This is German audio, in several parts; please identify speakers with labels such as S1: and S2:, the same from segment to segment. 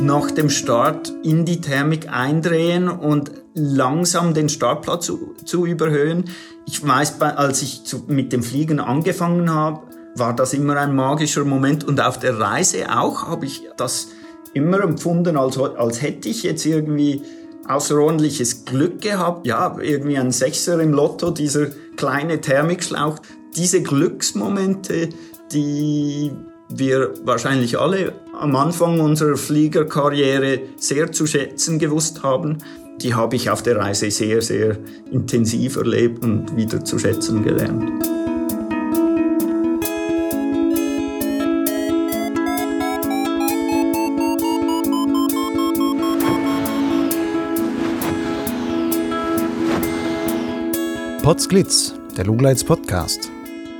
S1: nach dem Start in die Thermik eindrehen und langsam den Startplatz zu, zu überhöhen. Ich weiß, als ich zu, mit dem Fliegen angefangen habe, war das immer ein magischer Moment und auf der Reise auch habe ich das immer empfunden, als, als hätte ich jetzt irgendwie außerordentliches Glück gehabt. Ja, irgendwie ein Sechser im Lotto, dieser kleine Thermikschlauch. Diese Glücksmomente, die wir wahrscheinlich alle am Anfang unserer Fliegerkarriere sehr zu schätzen gewusst haben, die habe ich auf der Reise sehr, sehr intensiv erlebt und wieder zu schätzen gelernt.
S2: Potsglitz, der Lugleits Podcast.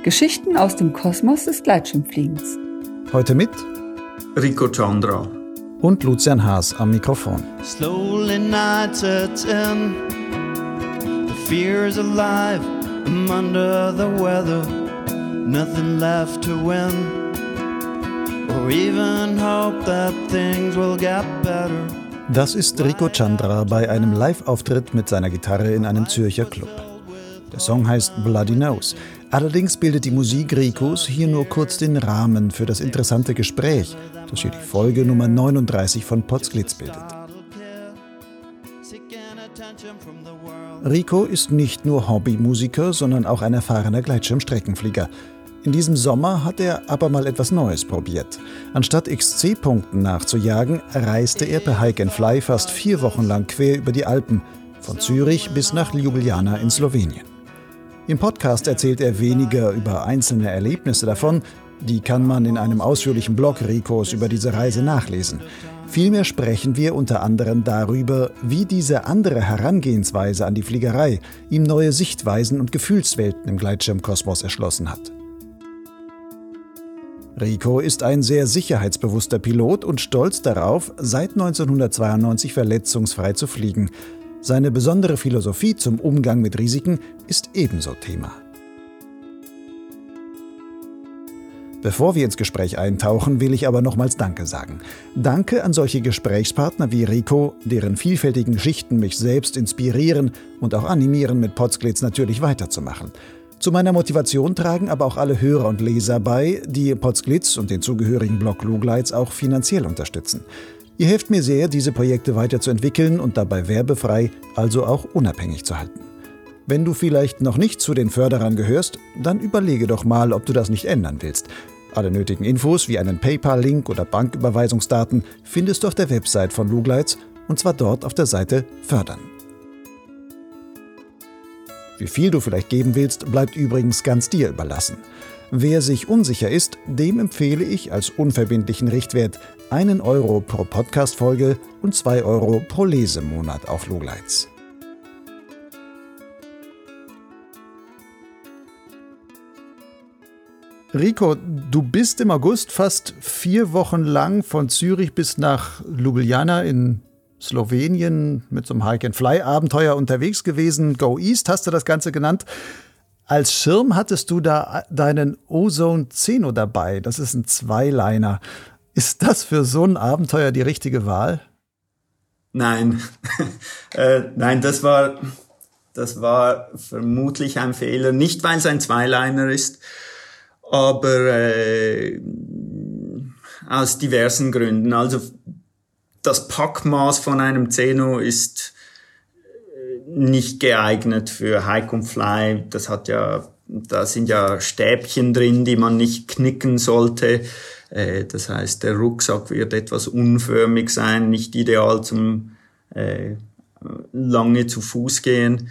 S3: Geschichten aus dem Kosmos des Gleitschirmfliegens.
S2: Heute mit
S1: Rico Chandra
S2: und Lucian Haas am Mikrofon.
S4: Slowly night sets in. The fear is alive. I'm under the weather. Nothing left to win. Or even hope that things will get better.
S2: Das ist Rico Chandra bei einem Live-Auftritt mit seiner Gitarre in einem Zürcher Club. Der Song heißt Bloody Nose. Allerdings bildet die Musik Ricos hier nur kurz den Rahmen für das interessante Gespräch, das hier die Folge Nummer 39 von Potsglitz bildet. Rico ist nicht nur Hobbymusiker, sondern auch ein erfahrener Gleitschirmstreckenflieger. In diesem Sommer hat er aber mal etwas Neues probiert. Anstatt XC-Punkten nachzujagen, reiste er per Hike and Fly fast vier Wochen lang quer über die Alpen, von Zürich bis nach Ljubljana in Slowenien. Im Podcast erzählt er weniger über einzelne Erlebnisse davon, die kann man in einem ausführlichen Blog Ricos über diese Reise nachlesen. Vielmehr sprechen wir unter anderem darüber, wie diese andere Herangehensweise an die Fliegerei ihm neue Sichtweisen und Gefühlswelten im Gleitschirmkosmos erschlossen hat. Rico ist ein sehr sicherheitsbewusster Pilot und stolz darauf, seit 1992 verletzungsfrei zu fliegen. Seine besondere Philosophie zum Umgang mit Risiken ist ebenso Thema. Bevor wir ins Gespräch eintauchen, will ich aber nochmals Danke sagen. Danke an solche Gesprächspartner wie Rico, deren vielfältigen Geschichten mich selbst inspirieren und auch animieren, mit Potsglitz natürlich weiterzumachen. Zu meiner Motivation tragen aber auch alle Hörer und Leser bei, die Potsglitz und den zugehörigen Blog Lugleits auch finanziell unterstützen. Ihr helft mir sehr, diese Projekte weiterzuentwickeln und dabei werbefrei, also auch unabhängig zu halten. Wenn du vielleicht noch nicht zu den Förderern gehörst, dann überlege doch mal, ob du das nicht ändern willst. Alle nötigen Infos wie einen PayPal-Link oder Banküberweisungsdaten findest du auf der Website von Lugleitz und zwar dort auf der Seite Fördern. Wie viel du vielleicht geben willst, bleibt übrigens ganz dir überlassen. Wer sich unsicher ist, dem empfehle ich als unverbindlichen Richtwert einen Euro pro Podcast-Folge und zwei Euro pro Lesemonat auf Lugleitz. Rico, du bist im August fast vier Wochen lang von Zürich bis nach Ljubljana in Slowenien mit so einem Hike-and-Fly-Abenteuer unterwegs gewesen. Go East hast du das Ganze genannt. Als Schirm hattest du da deinen Ozone Zeno dabei. Das ist ein Zweiliner. Ist das für so ein Abenteuer die richtige Wahl?
S1: Nein, äh, nein, das war, das war vermutlich ein Fehler. Nicht, weil es ein Zweiliner ist, aber äh, aus diversen Gründen. Also das Packmaß von einem Zeno ist nicht geeignet für Hike und Fly. Das hat ja, da sind ja Stäbchen drin, die man nicht knicken sollte. Äh, das heißt, der Rucksack wird etwas unförmig sein, nicht ideal zum äh, lange zu Fuß gehen.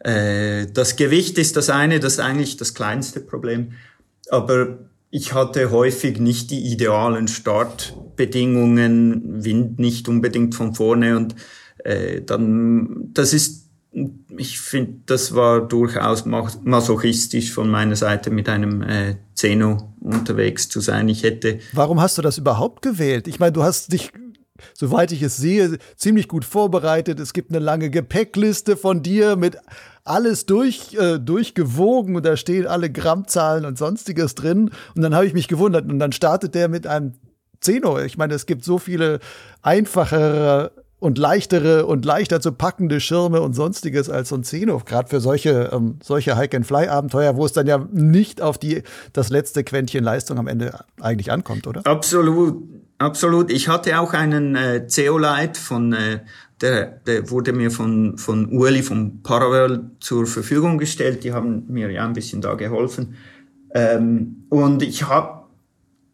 S1: Äh, das Gewicht ist das eine, das ist eigentlich das kleinste Problem. Aber ich hatte häufig nicht die idealen Startbedingungen, Wind nicht unbedingt von vorne und äh, dann, das ist ich finde, das war durchaus masochistisch von meiner Seite, mit einem äh, Zeno unterwegs zu sein. Ich hätte.
S2: Warum hast du das überhaupt gewählt? Ich meine, du hast dich, soweit ich es sehe, ziemlich gut vorbereitet. Es gibt eine lange Gepäckliste von dir mit alles durch, äh, durchgewogen und da stehen alle Grammzahlen und sonstiges drin. Und dann habe ich mich gewundert. Und dann startet der mit einem Zeno. Ich meine, es gibt so viele einfachere und leichtere und leichter zu packende Schirme und sonstiges als so ein Zeno, gerade für solche, ähm, solche Hike-and-Fly-Abenteuer, wo es dann ja nicht auf die, das letzte Quäntchen Leistung am Ende eigentlich ankommt, oder?
S1: Absolut, absolut. Ich hatte auch einen äh, Zeolite von, äh, der, der wurde mir von, von Ueli vom Paravel zur Verfügung gestellt. Die haben mir ja ein bisschen da geholfen. Ähm, und ich habe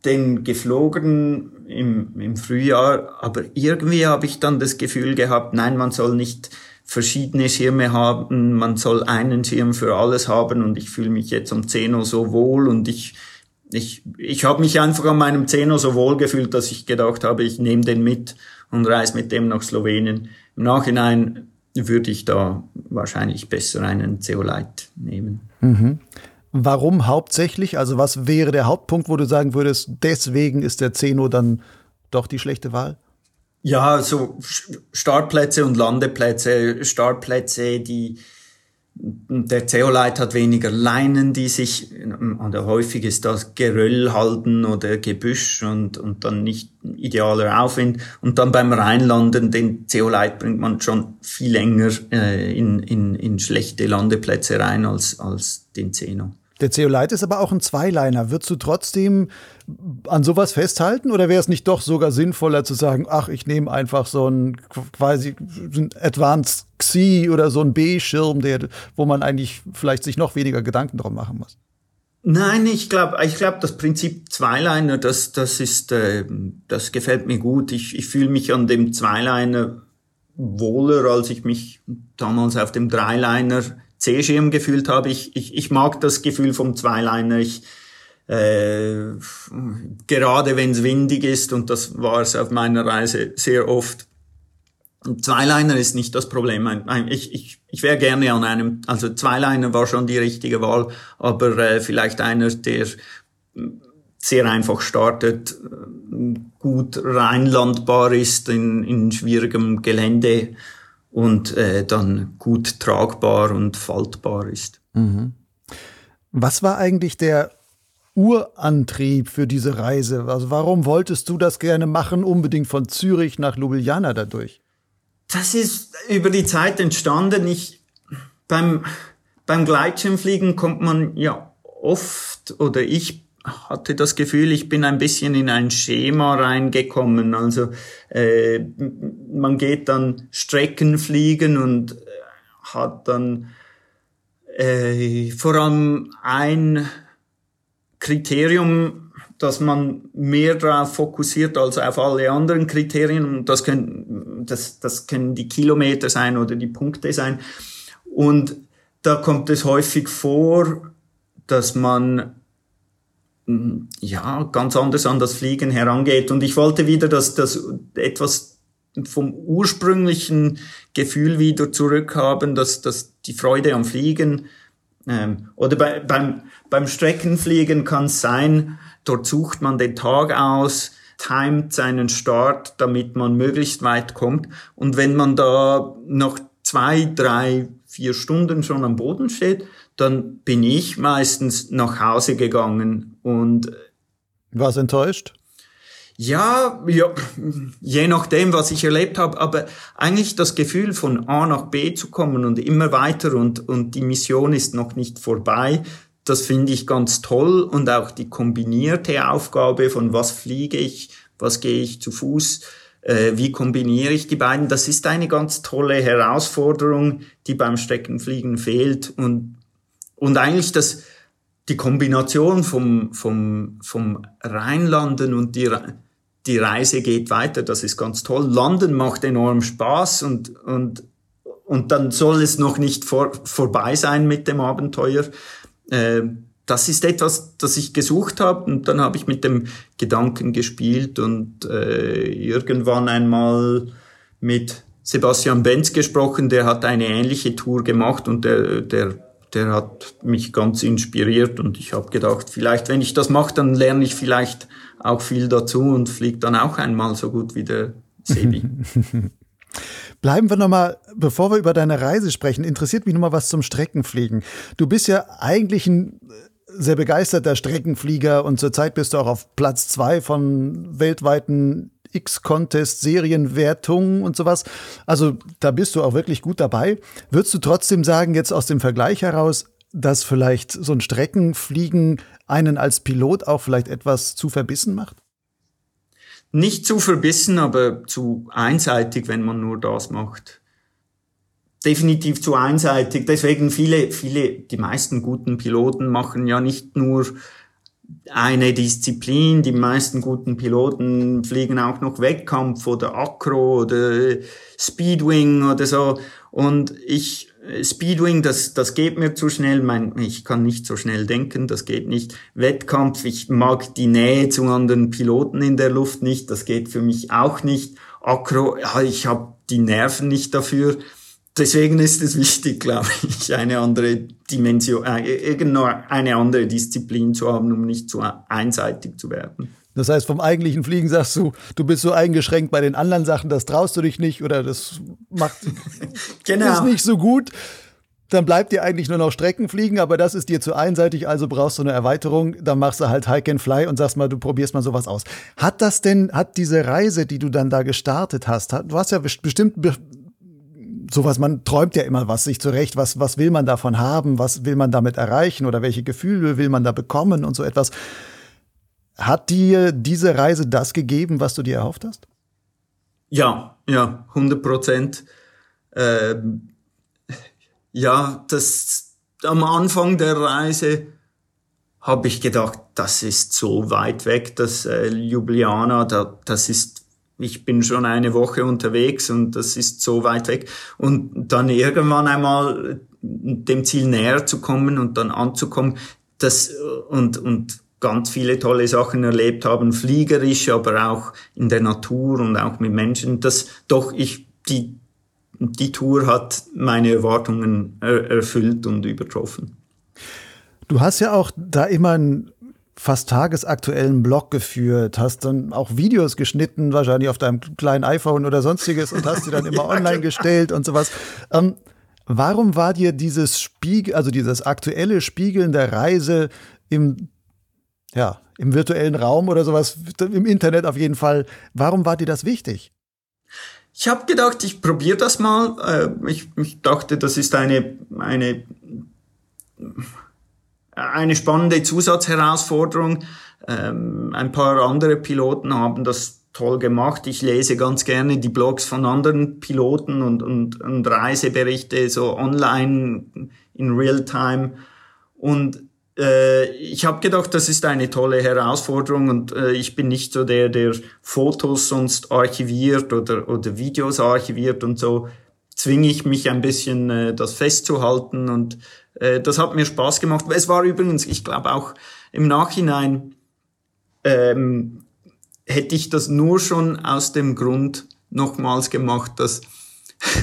S1: den geflogen im, im Frühjahr, aber irgendwie habe ich dann das Gefühl gehabt, nein, man soll nicht verschiedene Schirme haben, man soll einen Schirm für alles haben und ich fühle mich jetzt am Zeno so wohl und ich ich, ich habe mich einfach an meinem Zeno so wohl gefühlt, dass ich gedacht habe, ich nehme den mit und reise mit dem nach Slowenien. Im Nachhinein würde ich da wahrscheinlich besser einen Zeolite nehmen.
S2: Mhm. Warum hauptsächlich? Also was wäre der Hauptpunkt, wo du sagen würdest, deswegen ist der Zeno dann doch die schlechte Wahl?
S1: Ja, so Startplätze und Landeplätze. Startplätze, die der Zeolite hat weniger Leinen, die sich, oder häufig ist das Geröll halten oder Gebüsch und, und dann nicht idealer Aufwind. Und dann beim Reinlanden, den Zeolite bringt man schon viel länger äh, in, in, in schlechte Landeplätze rein als, als den Zeno.
S2: Der Zeolite ist aber auch ein Zweiliner. Würdest du trotzdem an sowas festhalten oder wäre es nicht doch sogar sinnvoller zu sagen, ach, ich nehme einfach so ein quasi ein Advanced Xi oder so ein B-Schirm, wo man eigentlich vielleicht sich noch weniger Gedanken drum machen muss?
S1: Nein, ich glaube, ich glaube, das Prinzip Zweiliner, das, das ist, äh, das gefällt mir gut. Ich, ich fühle mich an dem Zweiliner wohler, als ich mich damals auf dem Dreiliner C-Schirm gefühlt habe. Ich, ich, ich mag das Gefühl vom Zweiliner. Ich, äh, gerade wenn es windig ist, und das war es auf meiner Reise sehr oft. Zweiliner ist nicht das Problem. Ich, ich, ich wäre gerne an einem, also Zweiliner war schon die richtige Wahl, aber äh, vielleicht einer, der sehr einfach startet, gut reinlandbar ist in, in schwierigem Gelände und äh, dann gut tragbar und faltbar ist. Mhm.
S2: Was war eigentlich der Urantrieb für diese Reise? Also warum wolltest du das gerne machen, unbedingt von Zürich nach Ljubljana dadurch?
S1: Das ist über die Zeit entstanden. Ich, beim, beim Gleitschirmfliegen kommt man ja oft oder ich hatte das Gefühl, ich bin ein bisschen in ein Schema reingekommen. Also äh, man geht dann Strecken fliegen und äh, hat dann äh, vor allem ein Kriterium, dass man mehr darauf fokussiert als auf alle anderen Kriterien. Und das können, das, das können die Kilometer sein oder die Punkte sein. Und da kommt es häufig vor, dass man ja, ganz anders an das Fliegen herangeht. Und ich wollte wieder, dass das etwas vom ursprünglichen Gefühl wieder zurückhaben, dass, dass die Freude am Fliegen ähm, oder bei, beim, beim Streckenfliegen kann es sein, dort sucht man den Tag aus, timet seinen Start, damit man möglichst weit kommt. Und wenn man da noch zwei, drei, vier Stunden schon am Boden steht, dann bin ich meistens nach Hause gegangen und
S2: warst enttäuscht?
S1: Ja, ja, je nachdem, was ich erlebt habe, aber eigentlich das Gefühl von A nach B zu kommen und immer weiter und, und die Mission ist noch nicht vorbei, das finde ich ganz toll und auch die kombinierte Aufgabe von was fliege ich, was gehe ich zu Fuß, äh, wie kombiniere ich die beiden, das ist eine ganz tolle Herausforderung, die beim Streckenfliegen fehlt und und eigentlich das, die Kombination vom, vom, vom Reinlanden und die, die Reise geht weiter, das ist ganz toll. Landen macht enorm Spaß und, und, und dann soll es noch nicht vor, vorbei sein mit dem Abenteuer. Äh, das ist etwas, das ich gesucht habe und dann habe ich mit dem Gedanken gespielt und äh, irgendwann einmal mit Sebastian Benz gesprochen, der hat eine ähnliche Tour gemacht und der, der der hat mich ganz inspiriert und ich habe gedacht, vielleicht, wenn ich das mache, dann lerne ich vielleicht auch viel dazu und fliege dann auch einmal so gut wie der Sebi.
S2: Bleiben wir nochmal, bevor wir über deine Reise sprechen, interessiert mich nochmal was zum Streckenfliegen. Du bist ja eigentlich ein sehr begeisterter Streckenflieger und zurzeit bist du auch auf Platz zwei von weltweiten X-Contest, Serienwertungen und sowas. Also da bist du auch wirklich gut dabei. Würdest du trotzdem sagen, jetzt aus dem Vergleich heraus, dass vielleicht so ein Streckenfliegen einen als Pilot auch vielleicht etwas zu verbissen macht?
S1: Nicht zu verbissen, aber zu einseitig, wenn man nur das macht. Definitiv zu einseitig. Deswegen viele, viele, die meisten guten Piloten machen ja nicht nur eine Disziplin. Die meisten guten Piloten fliegen auch noch Wettkampf oder Acro oder Speedwing oder so. Und ich, Speedwing, das, das geht mir zu schnell. Mein, ich kann nicht so schnell denken, das geht nicht. Wettkampf, ich mag die Nähe zu anderen Piloten in der Luft nicht, das geht für mich auch nicht. Acro, ja, ich habe die Nerven nicht dafür deswegen ist es wichtig, glaube ich, eine andere Dimension, äh, irgendeine andere Disziplin zu haben, um nicht zu einseitig zu werden.
S2: Das heißt, vom eigentlichen Fliegen sagst du, du bist so eingeschränkt bei den anderen Sachen, das traust du dich nicht oder das macht genau. ist nicht so gut. Dann bleibt dir eigentlich nur noch Streckenfliegen, aber das ist dir zu einseitig, also brauchst du eine Erweiterung. Dann machst du halt Hike and Fly und sagst mal, du probierst mal sowas aus. Hat das denn, hat diese Reise, die du dann da gestartet hast, hat, du hast ja bestimmt sowas, man träumt ja immer was sich zurecht, was, was will man davon haben, was will man damit erreichen oder welche Gefühle will man da bekommen und so etwas. Hat dir diese Reise das gegeben, was du dir erhofft hast?
S1: Ja, ja, 100 Prozent. Ähm, ja, das am Anfang der Reise habe ich gedacht, das ist so weit weg, das äh, Ljubljana, da, das ist ich bin schon eine Woche unterwegs und das ist so weit weg. Und dann irgendwann einmal dem Ziel näher zu kommen und dann anzukommen, das und, und ganz viele tolle Sachen erlebt haben, fliegerisch, aber auch in der Natur und auch mit Menschen, dass doch ich die die Tour hat meine Erwartungen erfüllt und übertroffen.
S2: Du hast ja auch da immer ein fast tagesaktuellen Blog geführt, hast dann auch Videos geschnitten, wahrscheinlich auf deinem kleinen iPhone oder sonstiges und hast sie dann immer ja, online genau. gestellt und sowas. Ähm, warum war dir dieses Spiegel, also dieses aktuelle Spiegeln der Reise im, ja, im virtuellen Raum oder sowas, im Internet auf jeden Fall, warum war dir das wichtig?
S1: Ich habe gedacht, ich probiere das mal. Äh, ich, ich dachte, das ist eine, eine eine spannende Zusatzherausforderung. Ähm, ein paar andere Piloten haben das toll gemacht. Ich lese ganz gerne die Blogs von anderen Piloten und, und, und Reiseberichte so online in Real-Time. Und äh, ich habe gedacht, das ist eine tolle Herausforderung und äh, ich bin nicht so der, der Fotos sonst archiviert oder, oder Videos archiviert und so zwinge ich mich ein bisschen, äh, das festzuhalten und äh, das hat mir Spaß gemacht. Es war übrigens, ich glaube auch im Nachhinein ähm, hätte ich das nur schon aus dem Grund nochmals gemacht, dass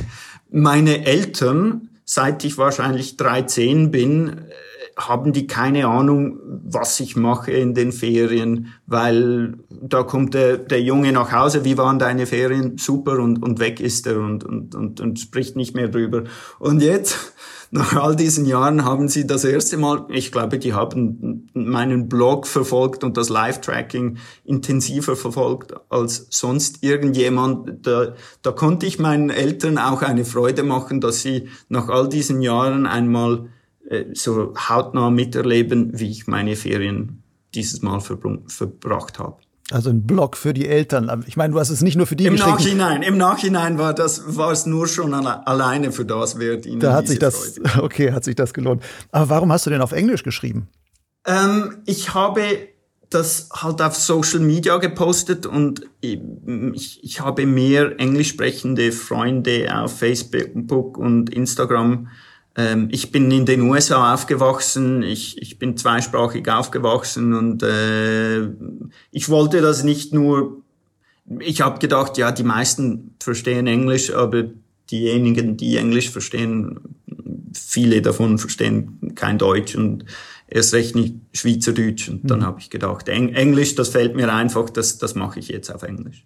S1: meine Eltern, seit ich wahrscheinlich 13 bin, äh, haben die keine Ahnung, was ich mache in den Ferien, weil da kommt der, der Junge nach Hause, wie waren deine Ferien? Super und, und weg ist er und, und, und, und spricht nicht mehr drüber. Und jetzt nach all diesen Jahren haben sie das erste Mal, ich glaube, die haben meinen Blog verfolgt und das Live-Tracking intensiver verfolgt als sonst irgendjemand. Da, da konnte ich meinen Eltern auch eine Freude machen, dass sie nach all diesen Jahren einmal äh, so hautnah miterleben, wie ich meine Ferien dieses Mal verbracht habe.
S2: Also ein Blog für die Eltern. Ich meine, du hast es nicht nur für die
S1: Im geschrieben. Nachhinein, im Nachhinein war das, war es nur schon alleine für das wert ihnen.
S2: Da hat sich das, Freude. okay, hat sich das gelohnt. Aber warum hast du denn auf Englisch geschrieben?
S1: Ähm, ich habe das halt auf Social Media gepostet und ich, ich habe mehr englisch sprechende Freunde auf Facebook und Instagram ähm, ich bin in den USA aufgewachsen, ich, ich bin zweisprachig aufgewachsen und äh, ich wollte das nicht nur, ich habe gedacht, ja, die meisten verstehen Englisch, aber diejenigen, die Englisch verstehen, viele davon verstehen kein Deutsch und erst recht nicht Schweizerdeutsch. Und dann mhm. habe ich gedacht, Eng Englisch, das fällt mir einfach, das, das mache ich jetzt auf Englisch.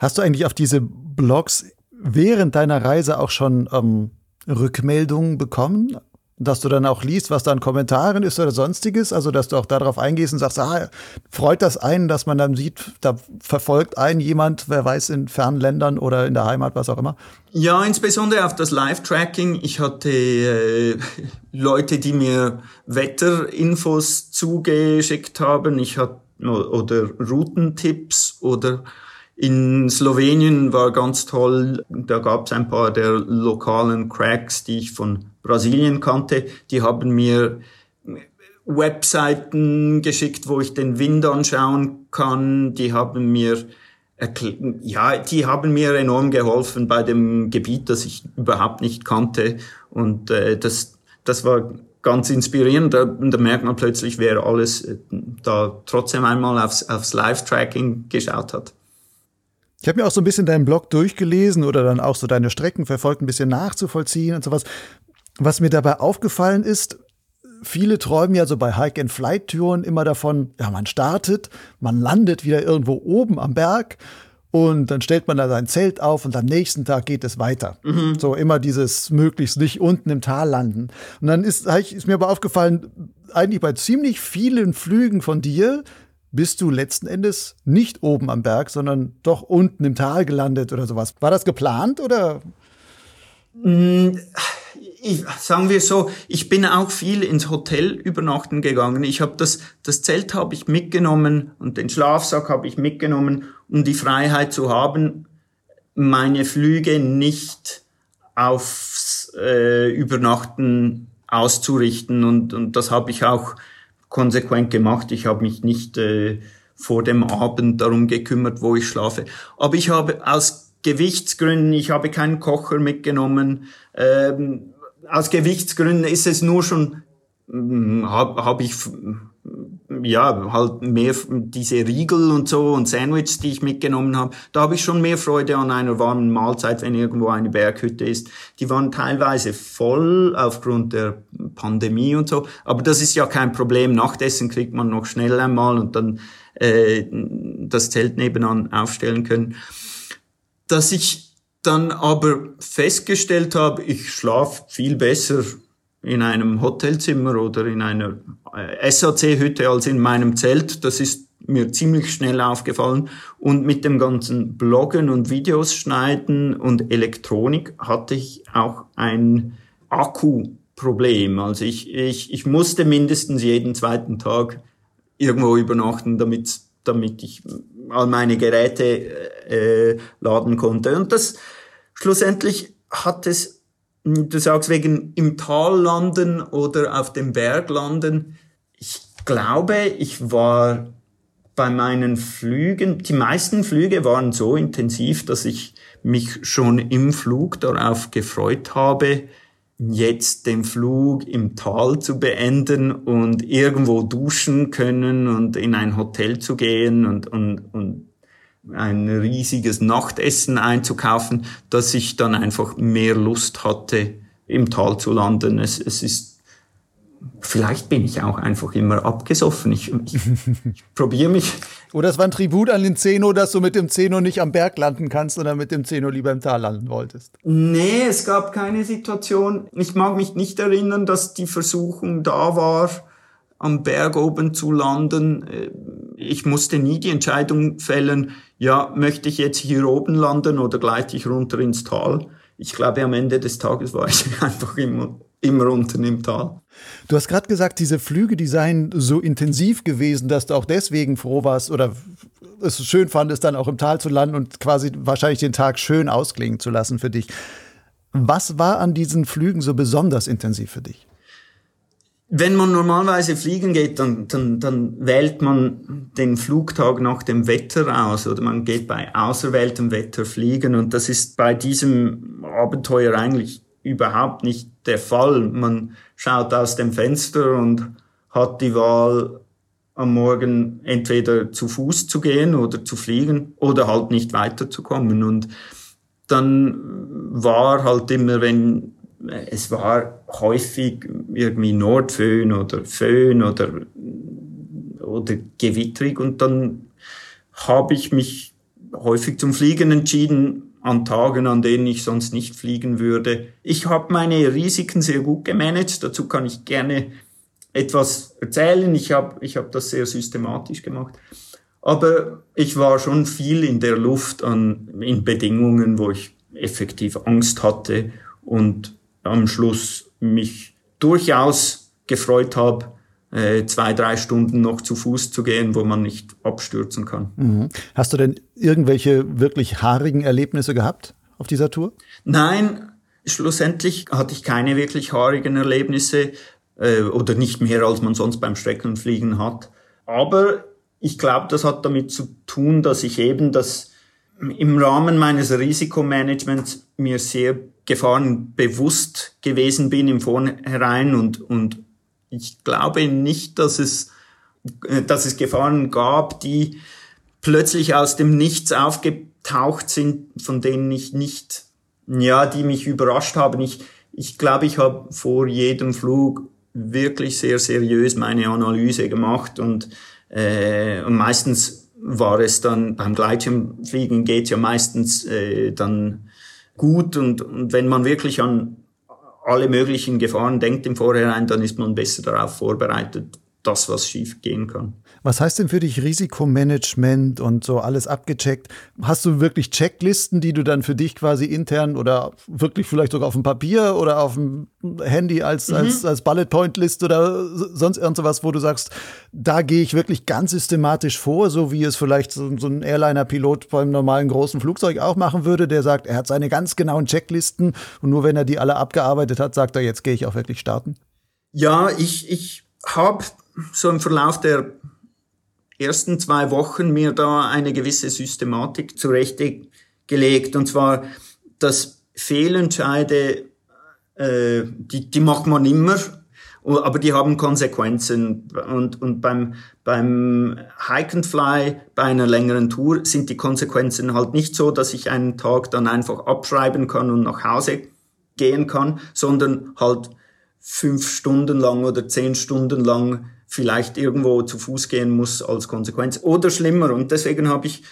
S2: Hast du eigentlich auf diese Blogs während deiner Reise auch schon ähm, Rückmeldungen bekommen? dass du dann auch liest, was da in Kommentaren ist oder sonstiges, also dass du auch darauf eingehst und sagst, ah, freut das einen, dass man dann sieht, da verfolgt einen jemand, wer weiß, in fernen Ländern oder in der Heimat, was auch immer?
S1: Ja, insbesondere auf das Live-Tracking. Ich hatte äh, Leute, die mir Wetterinfos zugeschickt haben. Ich hatte oder Routentipps oder in Slowenien war ganz toll, da gab es ein paar der lokalen Cracks, die ich von Brasilien kannte, die haben mir Webseiten geschickt, wo ich den Wind anschauen kann, die haben mir ja, die haben mir enorm geholfen bei dem Gebiet, das ich überhaupt nicht kannte und äh, das das war ganz inspirierend. Da, da merkt man plötzlich, wer alles äh, da trotzdem einmal aufs, aufs Live-Tracking geschaut hat.
S2: Ich habe mir auch so ein bisschen deinen Blog durchgelesen oder dann auch so deine Strecken verfolgt, ein bisschen nachzuvollziehen und sowas. Was mir dabei aufgefallen ist, viele träumen ja so bei Hike-and-Flight-Touren immer davon, ja, man startet, man landet wieder irgendwo oben am Berg und dann stellt man da sein Zelt auf und am nächsten Tag geht es weiter. Mhm. So immer dieses möglichst nicht unten im Tal landen. Und dann ist, ist mir aber aufgefallen, eigentlich bei ziemlich vielen Flügen von dir bist du letzten Endes nicht oben am Berg, sondern doch unten im Tal gelandet oder sowas. War das geplant oder?
S1: Mm, ich, sagen wir so, ich bin auch viel ins Hotel übernachten gegangen. Ich habe das, das Zelt habe ich mitgenommen und den Schlafsack habe ich mitgenommen, um die Freiheit zu haben, meine Flüge nicht aufs äh, Übernachten auszurichten und, und das habe ich auch konsequent gemacht. Ich habe mich nicht äh, vor dem Abend darum gekümmert, wo ich schlafe. Aber ich habe aus Gewichtsgründen, ich habe keinen Kocher mitgenommen. Ähm, aus Gewichtsgründen ist es nur schon, hm, habe hab ich ja, halt mehr diese Riegel und so und Sandwiches, die ich mitgenommen habe, da habe ich schon mehr Freude an einer warmen Mahlzeit, wenn irgendwo eine Berghütte ist. Die waren teilweise voll aufgrund der Pandemie und so, aber das ist ja kein Problem. Nachdessen kriegt man noch schnell einmal und dann äh, das Zelt nebenan aufstellen können. Dass ich dann aber festgestellt habe, ich schlafe viel besser in einem Hotelzimmer oder in einer äh, SAC-Hütte als in meinem Zelt. Das ist mir ziemlich schnell aufgefallen. Und mit dem ganzen Bloggen und Videos schneiden und Elektronik hatte ich auch ein Akkuproblem. Also ich, ich, ich musste mindestens jeden zweiten Tag irgendwo übernachten, damit, damit ich all meine Geräte äh, laden konnte. Und das schlussendlich hat es Du sagst wegen im Tal landen oder auf dem Berg landen. Ich glaube, ich war bei meinen Flügen, die meisten Flüge waren so intensiv, dass ich mich schon im Flug darauf gefreut habe, jetzt den Flug im Tal zu beenden und irgendwo duschen können und in ein Hotel zu gehen und, und, und ein riesiges Nachtessen einzukaufen, dass ich dann einfach mehr Lust hatte, im Tal zu landen. Es, es ist, vielleicht bin ich auch einfach immer abgesoffen. Ich, ich, ich probiere mich.
S2: Oder es war ein Tribut an den Zeno, dass du mit dem Zeno nicht am Berg landen kannst, sondern mit dem Zeno lieber im Tal landen wolltest.
S1: Nee, es gab keine Situation. Ich mag mich nicht erinnern, dass die Versuchung da war, am Berg oben zu landen. Ich musste nie die Entscheidung fällen, ja, möchte ich jetzt hier oben landen oder gleite ich runter ins Tal? Ich glaube, am Ende des Tages war ich einfach immer, immer unten im Tal.
S2: Du hast gerade gesagt, diese Flüge, die seien so intensiv gewesen, dass du auch deswegen froh warst oder es schön fandest, dann auch im Tal zu landen und quasi wahrscheinlich den Tag schön ausklingen zu lassen für dich. Was war an diesen Flügen so besonders intensiv für dich?
S1: Wenn man normalerweise fliegen geht, dann, dann, dann wählt man den Flugtag nach dem Wetter aus oder man geht bei auserwähltem Wetter fliegen und das ist bei diesem Abenteuer eigentlich überhaupt nicht der Fall. Man schaut aus dem Fenster und hat die Wahl, am Morgen entweder zu Fuß zu gehen oder zu fliegen oder halt nicht weiterzukommen. Und dann war halt immer, wenn es war häufig irgendwie Nordföhn oder Föhn oder, oder gewitterig und dann habe ich mich häufig zum Fliegen entschieden, an Tagen, an denen ich sonst nicht fliegen würde. Ich habe meine Risiken sehr gut gemanagt. Dazu kann ich gerne etwas erzählen. Ich habe ich hab das sehr systematisch gemacht. Aber ich war schon viel in der Luft an, in Bedingungen, wo ich effektiv Angst hatte und am Schluss mich durchaus gefreut habe, äh, zwei, drei Stunden noch zu Fuß zu gehen, wo man nicht abstürzen kann.
S2: Mhm. Hast du denn irgendwelche wirklich haarigen Erlebnisse gehabt auf dieser Tour?
S1: Nein, schlussendlich hatte ich keine wirklich haarigen Erlebnisse äh, oder nicht mehr, als man sonst beim Streckenfliegen hat. Aber ich glaube, das hat damit zu tun, dass ich eben das im Rahmen meines Risikomanagements mir sehr gefahrenbewusst gewesen bin im Vornherein und, und ich glaube nicht, dass es, dass es Gefahren gab, die plötzlich aus dem Nichts aufgetaucht sind, von denen ich nicht, ja, die mich überrascht haben. Ich, ich glaube, ich habe vor jedem Flug wirklich sehr seriös meine Analyse gemacht und äh, und meistens war es dann, beim Gleitschirmfliegen geht ja meistens äh, dann gut und, und wenn man wirklich an alle möglichen Gefahren denkt im Vorhinein, dann ist man besser darauf vorbereitet, das, was schief gehen kann.
S2: Was heißt denn für dich Risikomanagement und so alles abgecheckt? Hast du wirklich Checklisten, die du dann für dich quasi intern oder wirklich vielleicht sogar auf dem Papier oder auf dem Handy als, mhm. als, als Bullet Point List oder sonst irgendwas, wo du sagst, da gehe ich wirklich ganz systematisch vor, so wie es vielleicht so, so ein Airliner-Pilot beim normalen großen Flugzeug auch machen würde, der sagt, er hat seine ganz genauen Checklisten und nur wenn er die alle abgearbeitet hat, sagt er, jetzt gehe ich auch wirklich starten?
S1: Ja, ich, ich habe so im Verlauf der ersten zwei Wochen mir da eine gewisse Systematik zurechtgelegt. Und zwar, dass Fehlentscheide, äh, die, die macht man immer, aber die haben Konsequenzen. Und, und beim, beim Hike and Fly, bei einer längeren Tour, sind die Konsequenzen halt nicht so, dass ich einen Tag dann einfach abschreiben kann und nach Hause gehen kann, sondern halt fünf Stunden lang oder zehn Stunden lang vielleicht irgendwo zu Fuß gehen muss als Konsequenz oder schlimmer. Und deswegen habe ich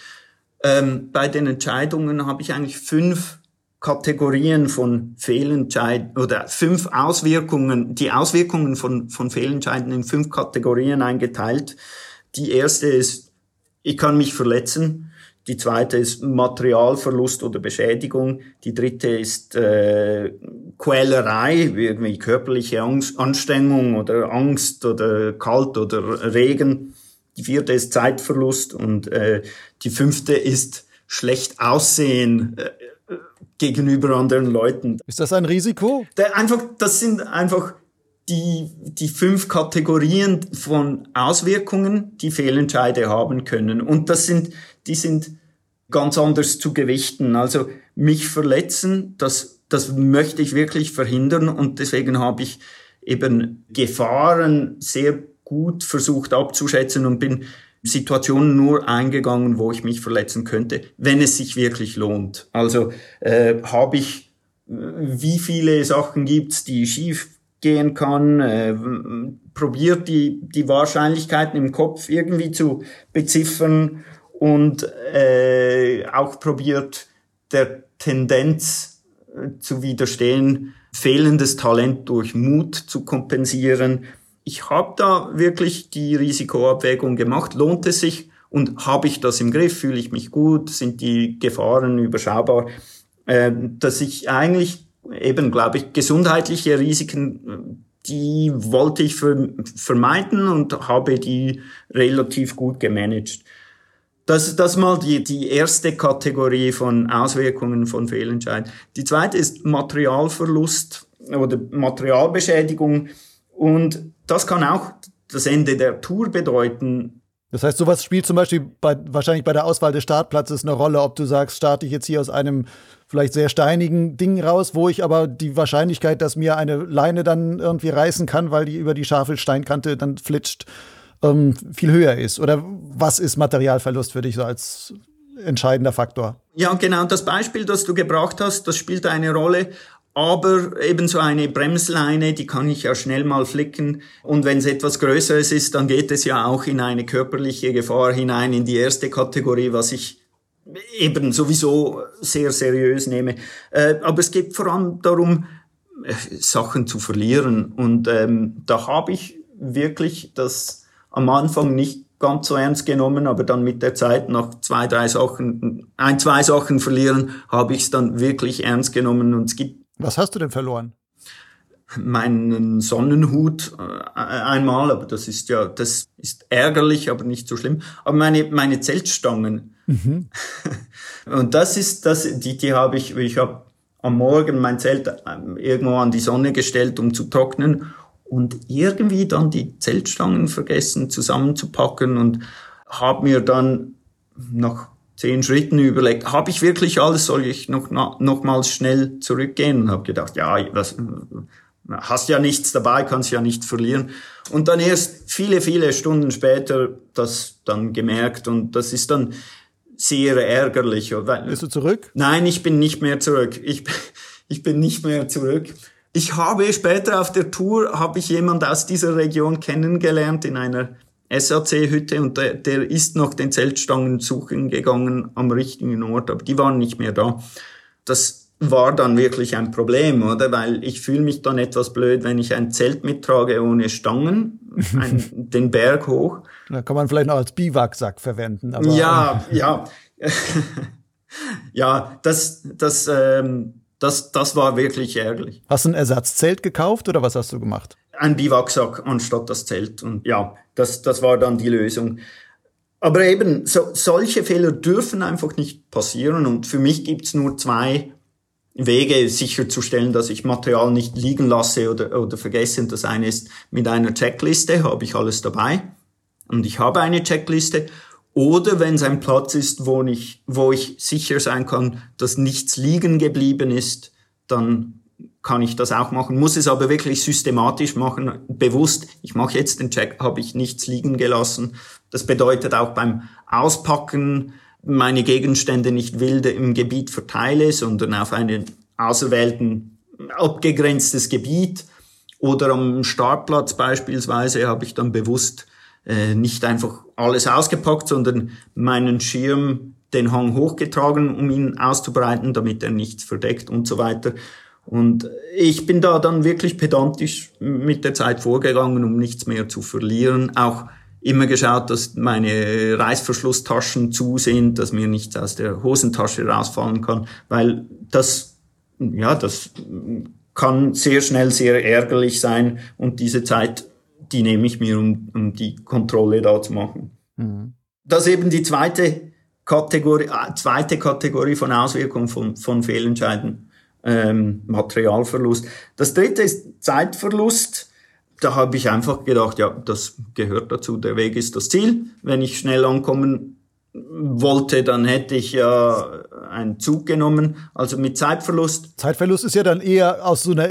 S1: ähm, bei den Entscheidungen habe ich eigentlich fünf Kategorien von Fehlentscheiden oder fünf Auswirkungen, die Auswirkungen von, von Fehlentscheiden in fünf Kategorien eingeteilt. Die erste ist, ich kann mich verletzen. Die zweite ist Materialverlust oder Beschädigung. Die dritte ist äh, Quälerei, irgendwie körperliche Angst, Anstrengung oder Angst oder Kalt oder Regen. Die vierte ist Zeitverlust und äh, die fünfte ist schlecht aussehen äh, gegenüber anderen Leuten.
S2: Ist das ein Risiko?
S1: Der einfach, das sind einfach die, die fünf Kategorien von Auswirkungen, die Fehlentscheide haben können. Und das sind, die sind ganz anders zu gewichten. Also mich verletzen, das, das möchte ich wirklich verhindern und deswegen habe ich eben Gefahren sehr gut versucht abzuschätzen und bin Situationen nur eingegangen, wo ich mich verletzen könnte, wenn es sich wirklich lohnt. Also äh, habe ich, wie viele Sachen gibt's, die schief gehen kann, äh, probiert die, die Wahrscheinlichkeiten im Kopf irgendwie zu beziffern und äh, auch probiert, der Tendenz äh, zu widerstehen, fehlendes Talent durch Mut zu kompensieren. Ich habe da wirklich die Risikoabwägung gemacht. Lohnt es sich und habe ich das im Griff? Fühle ich mich gut? Sind die Gefahren überschaubar? Äh, dass ich eigentlich eben, glaube ich, gesundheitliche Risiken, die wollte ich vermeiden und habe die relativ gut gemanagt. Das, das mal die, die erste Kategorie von Auswirkungen von Fehlentscheiden. Die zweite ist Materialverlust oder Materialbeschädigung. Und das kann auch das Ende der Tour bedeuten.
S2: Das heißt, sowas spielt zum Beispiel bei, wahrscheinlich bei der Auswahl des Startplatzes eine Rolle, ob du sagst, starte ich jetzt hier aus einem vielleicht sehr steinigen Ding raus, wo ich aber die Wahrscheinlichkeit, dass mir eine Leine dann irgendwie reißen kann, weil die über die scharfe Steinkante dann flitscht, ähm, viel höher ist? Oder was ist Materialverlust für dich so als entscheidender Faktor?
S1: Ja, genau. Das Beispiel, das du gebracht hast, das spielt eine Rolle. Aber ebenso eine Bremsleine, die kann ich ja schnell mal flicken. Und wenn es etwas Größeres ist, dann geht es ja auch in eine körperliche Gefahr hinein, in die erste Kategorie, was ich eben sowieso sehr seriös nehme. Äh, aber es geht vor allem darum, äh, Sachen zu verlieren. Und ähm, da habe ich wirklich das am Anfang nicht ganz so ernst genommen, aber dann mit der Zeit nach zwei, drei Sachen, ein, zwei Sachen verlieren, habe ich es dann wirklich ernst genommen und es gibt.
S2: Was hast du denn verloren?
S1: Meinen Sonnenhut äh, einmal, aber das ist ja, das ist ärgerlich, aber nicht so schlimm. Aber meine, meine Zeltstangen. Mhm. Und das ist, das, die, die habe ich, ich habe am Morgen mein Zelt ähm, irgendwo an die Sonne gestellt, um zu trocknen und irgendwie dann die Zeltstangen vergessen zusammenzupacken und habe mir dann nach zehn Schritten überlegt, habe ich wirklich alles, soll ich noch nochmals schnell zurückgehen? Und habe gedacht, ja, was, hast ja nichts dabei, kannst ja nicht verlieren. Und dann erst viele, viele Stunden später das dann gemerkt und das ist dann sehr ärgerlich.
S2: Bist du zurück?
S1: Nein, ich bin nicht mehr zurück. Ich, ich bin nicht mehr zurück. Ich habe später auf der Tour, habe ich jemand aus dieser Region kennengelernt in einer SAC-Hütte und der, der ist noch den Zeltstangen suchen gegangen am richtigen Ort, aber die waren nicht mehr da. Das war dann wirklich ein Problem, oder? Weil ich fühle mich dann etwas blöd, wenn ich ein Zelt mittrage ohne Stangen, ein, den Berg hoch.
S2: Da kann man vielleicht noch als Biwaksack verwenden.
S1: Aber ja, ja. ja, das, das, ähm, das, das war wirklich ärgerlich.
S2: Hast du ein Ersatzzelt gekauft oder was hast du gemacht?
S1: Ein Biwaksack anstatt das Zelt. Und ja, das, das war dann die Lösung. Aber eben, so, solche Fehler dürfen einfach nicht passieren. Und für mich gibt's nur zwei Wege sicherzustellen, dass ich Material nicht liegen lasse oder, oder vergesse. Und das eine ist, mit einer Checkliste habe ich alles dabei. Und ich habe eine Checkliste. Oder wenn es ein Platz ist, wo ich, wo ich sicher sein kann, dass nichts liegen geblieben ist, dann kann ich das auch machen, muss es aber wirklich systematisch machen, bewusst. Ich mache jetzt den Check, habe ich nichts liegen gelassen. Das bedeutet auch beim Auspacken meine Gegenstände nicht wilde im Gebiet verteile, sondern auf einen auserwählten, abgegrenztes Gebiet. Oder am Startplatz beispielsweise habe ich dann bewusst äh, nicht einfach alles ausgepackt, sondern meinen Schirm den Hang hochgetragen, um ihn auszubreiten, damit er nichts verdeckt und so weiter. Und ich bin da dann wirklich pedantisch mit der Zeit vorgegangen, um nichts mehr zu verlieren. Auch immer geschaut, dass meine Reißverschlusstaschen zu sind, dass mir nichts aus der Hosentasche rausfallen kann, weil das, ja, das kann sehr schnell sehr ärgerlich sein und diese Zeit die nehme ich mir, um, um die Kontrolle da zu machen. Mhm. Das ist eben die zweite Kategorie, äh, zweite Kategorie von Auswirkungen von, von Fehlentscheiden, ähm, Materialverlust. Das dritte ist Zeitverlust. Da habe ich einfach gedacht, ja, das gehört dazu, der Weg ist das Ziel. Wenn ich schnell ankommen wollte, dann hätte ich ja einen Zug genommen, also mit Zeitverlust.
S2: Zeitverlust ist ja dann eher aus so einer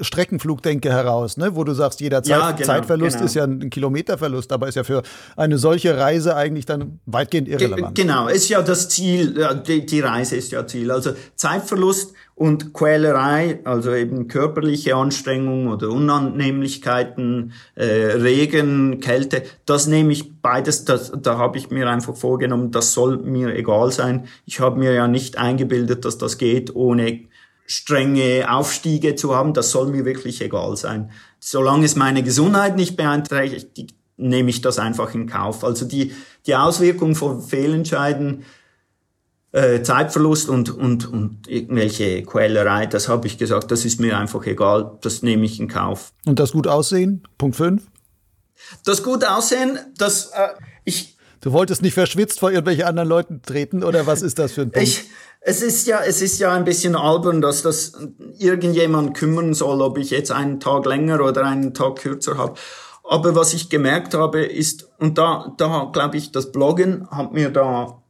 S2: Streckenflugdenke heraus, ne? wo du sagst, jeder Zeit ja, genau, Zeitverlust genau. ist ja ein Kilometerverlust, aber ist ja für eine solche Reise eigentlich dann weitgehend irrelevant.
S1: genau, ist ja das Ziel, die, die Reise ist ja Ziel. Also Zeitverlust und Quälerei, also eben körperliche Anstrengung oder Unannehmlichkeiten, äh, Regen, Kälte, das nehme ich beides, das, da habe ich mir einfach vorgenommen, das soll mir egal sein. Ich habe mir ja nicht eingebildet, dass das geht ohne strenge Aufstiege zu haben, das soll mir wirklich egal sein. Solange es meine Gesundheit nicht beeinträchtigt, nehme ich das einfach in Kauf. Also die, die Auswirkung von Fehlentscheiden, äh, Zeitverlust und, und, und irgendwelche Quälerei, das habe ich gesagt, das ist mir einfach egal, das nehme ich in Kauf.
S2: Und das gut aussehen, Punkt 5?
S1: Das gut aussehen, das äh, ich.
S2: Du wolltest nicht verschwitzt vor irgendwelchen anderen Leuten treten oder was ist das für ein Punkt?
S1: Ich, es ist ja, es ist ja ein bisschen albern, dass das irgendjemand kümmern soll, ob ich jetzt einen Tag länger oder einen Tag kürzer habe. Aber was ich gemerkt habe, ist, und da, da glaube ich, das Bloggen hat mir da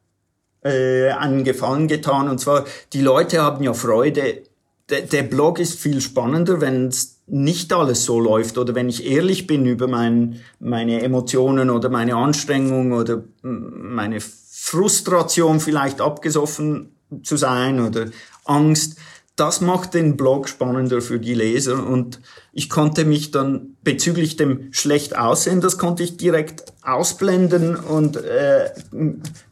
S1: äh, einen Gefallen getan. Und zwar, die Leute haben ja Freude. Der, der Blog ist viel spannender, wenn es nicht alles so läuft oder wenn ich ehrlich bin über mein, meine Emotionen oder meine Anstrengung oder meine Frustration vielleicht abgesoffen zu sein oder Angst. Das macht den Blog spannender für die Leser und ich konnte mich dann bezüglich dem schlecht aussehen, das konnte ich direkt ausblenden und äh,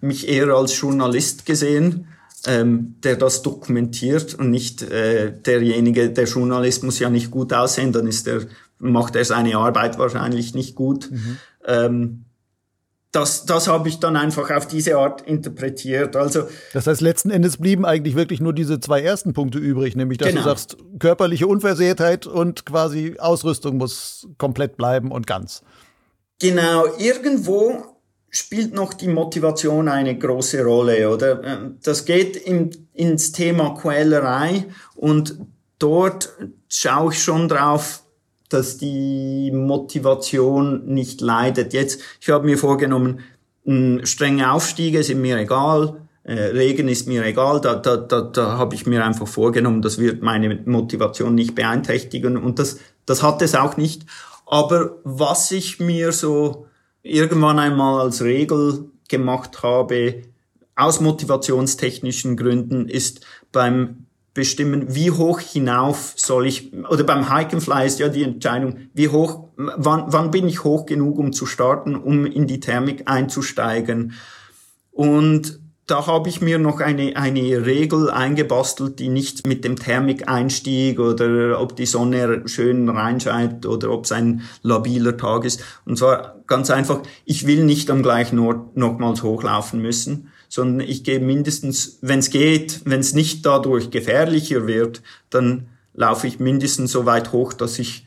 S1: mich eher als Journalist gesehen, ähm, der das dokumentiert und nicht äh, derjenige, der Journalist muss ja nicht gut aussehen, dann ist er, macht er seine Arbeit wahrscheinlich nicht gut. Mhm. Ähm, das, das habe ich dann einfach auf diese Art interpretiert. Also
S2: das heißt, letzten Endes blieben eigentlich wirklich nur diese zwei ersten Punkte übrig, nämlich dass genau. du sagst, körperliche Unversehrtheit und quasi Ausrüstung muss komplett bleiben und ganz.
S1: Genau, irgendwo spielt noch die Motivation eine große Rolle, oder? Ähm, das geht im, ins Thema Quälerei und dort schaue ich schon drauf, dass die Motivation nicht leidet. Jetzt, ich habe mir vorgenommen, strenge Aufstiege sind mir egal, äh, Regen ist mir egal, da, da, da, da habe ich mir einfach vorgenommen, das wird meine Motivation nicht beeinträchtigen und das, das hat es auch nicht. Aber was ich mir so irgendwann einmal als Regel gemacht habe, aus motivationstechnischen Gründen, ist beim bestimmen, wie hoch hinauf soll ich, oder beim Hikenfly ist ja die Entscheidung, wie hoch, wann, wann bin ich hoch genug, um zu starten, um in die Thermik einzusteigen. Und da habe ich mir noch eine, eine Regel eingebastelt, die nicht mit dem Thermikeinstieg oder ob die Sonne schön reinscheint oder ob es ein labiler Tag ist. Und zwar ganz einfach, ich will nicht am gleichen Ort nochmals hochlaufen müssen, sondern ich gehe mindestens, wenn es geht, wenn es nicht dadurch gefährlicher wird, dann laufe ich mindestens so weit hoch, dass ich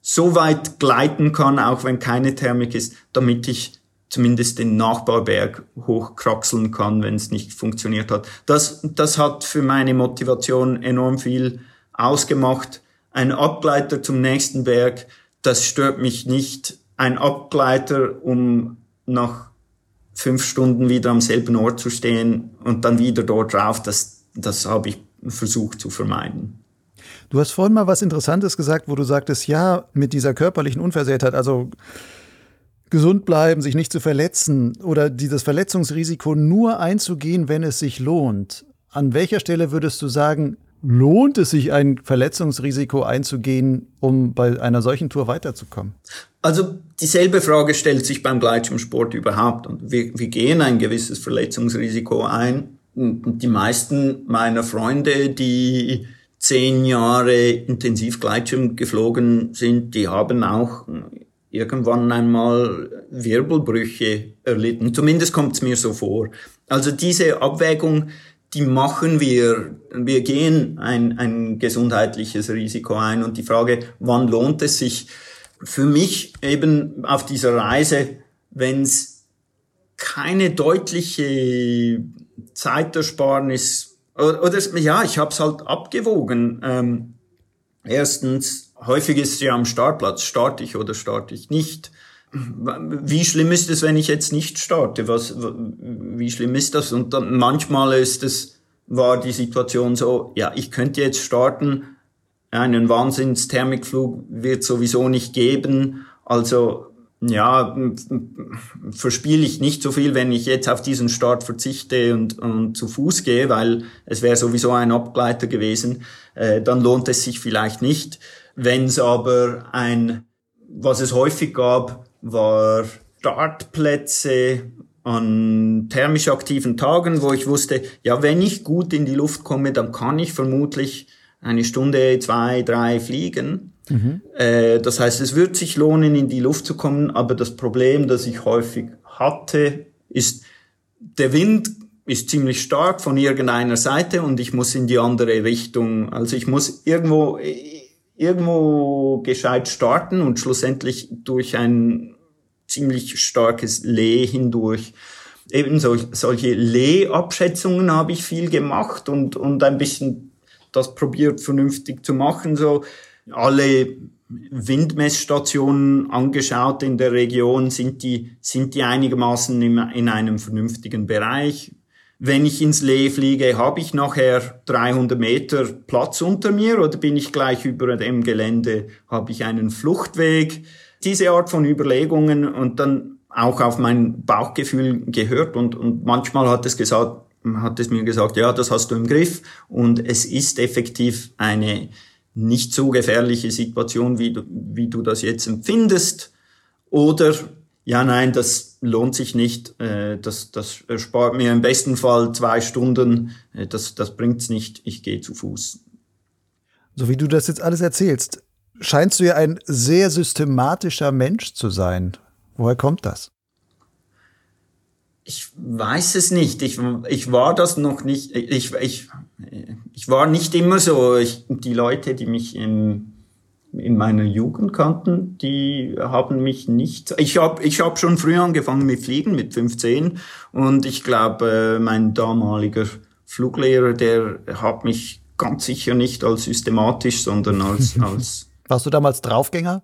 S1: so weit gleiten kann, auch wenn keine Thermik ist, damit ich zumindest den Nachbarberg hochkraxeln kann, wenn es nicht funktioniert hat. Das, das hat für meine Motivation enorm viel ausgemacht. Ein Abgleiter zum nächsten Berg, das stört mich nicht. Ein Abgleiter, um nach fünf Stunden wieder am selben Ort zu stehen und dann wieder dort drauf, das, das habe ich versucht zu vermeiden.
S2: Du hast vorhin mal was Interessantes gesagt, wo du sagtest, ja, mit dieser körperlichen Unversehrtheit, also gesund bleiben, sich nicht zu verletzen oder dieses Verletzungsrisiko nur einzugehen, wenn es sich lohnt. An welcher Stelle würdest du sagen, lohnt es sich, ein Verletzungsrisiko einzugehen, um bei einer solchen Tour weiterzukommen?
S1: Also dieselbe Frage stellt sich beim Gleitschirmsport überhaupt. Und wir, wir gehen ein gewisses Verletzungsrisiko ein. Die meisten meiner Freunde, die zehn Jahre intensiv Gleitschirm geflogen sind, die haben auch irgendwann einmal Wirbelbrüche erlitten. Zumindest kommt es mir so vor. Also diese Abwägung, die machen wir. Wir gehen ein, ein gesundheitliches Risiko ein. Und die Frage, wann lohnt es sich? Für mich eben auf dieser Reise, wenn es keine deutliche Zeitersparnis oder, oder ja, ich habe es halt abgewogen. Ähm, erstens häufig ist ja am Startplatz, starte ich oder starte ich nicht. Wie schlimm ist es, wenn ich jetzt nicht starte? Was, wie schlimm ist das? Und dann manchmal ist es, war die Situation so, ja, ich könnte jetzt starten, einen Wahnsinnsthermikflug wird sowieso nicht geben, also ja, verspiele ich nicht so viel, wenn ich jetzt auf diesen Start verzichte und, und zu Fuß gehe, weil es wäre sowieso ein Abgleiter gewesen, äh, dann lohnt es sich vielleicht nicht. Wenn es aber ein, was es häufig gab, war Startplätze an thermisch aktiven Tagen, wo ich wusste, ja, wenn ich gut in die Luft komme, dann kann ich vermutlich eine Stunde, zwei, drei fliegen. Äh, das heißt, es wird sich lohnen, in die Luft zu kommen, aber das Problem, das ich häufig hatte, ist, der Wind ist ziemlich stark von irgendeiner Seite und ich muss in die andere Richtung. Also ich muss irgendwo irgendwo gescheit starten und schlussendlich durch ein ziemlich starkes Lee hindurch. Eben so, solche Lee-Abschätzungen habe ich viel gemacht und, und ein bisschen das probiert vernünftig zu machen. So alle Windmessstationen angeschaut in der Region, sind die, sind die einigermaßen in, in einem vernünftigen Bereich wenn ich ins Lee fliege, habe ich nachher 300 Meter Platz unter mir oder bin ich gleich über dem Gelände, habe ich einen Fluchtweg? Diese Art von Überlegungen und dann auch auf mein Bauchgefühl gehört und, und manchmal hat es gesagt, hat es mir gesagt, ja, das hast du im Griff und es ist effektiv eine nicht so gefährliche Situation, wie du, wie du das jetzt empfindest. Oder Ja, nein, das lohnt sich nicht. Äh, das, das spart mir im besten Fall zwei Stunden. Äh, das, das bringt's nicht. Ich gehe zu Fuß.
S2: So wie du das jetzt alles erzählst, scheinst du ja ein sehr systematischer Mensch zu sein. Woher kommt das?
S1: Ich weiß es nicht. Ich, ich war das noch nicht. Ich, ich, ich war nicht immer so. Ich, die Leute, die mich im in meiner Jugend kannten, die haben mich nicht. Ich habe ich hab schon früh angefangen mit Fliegen, mit 15. Und ich glaube, äh, mein damaliger Fluglehrer, der hat mich ganz sicher nicht als systematisch, sondern als. als
S2: Warst du damals Draufgänger?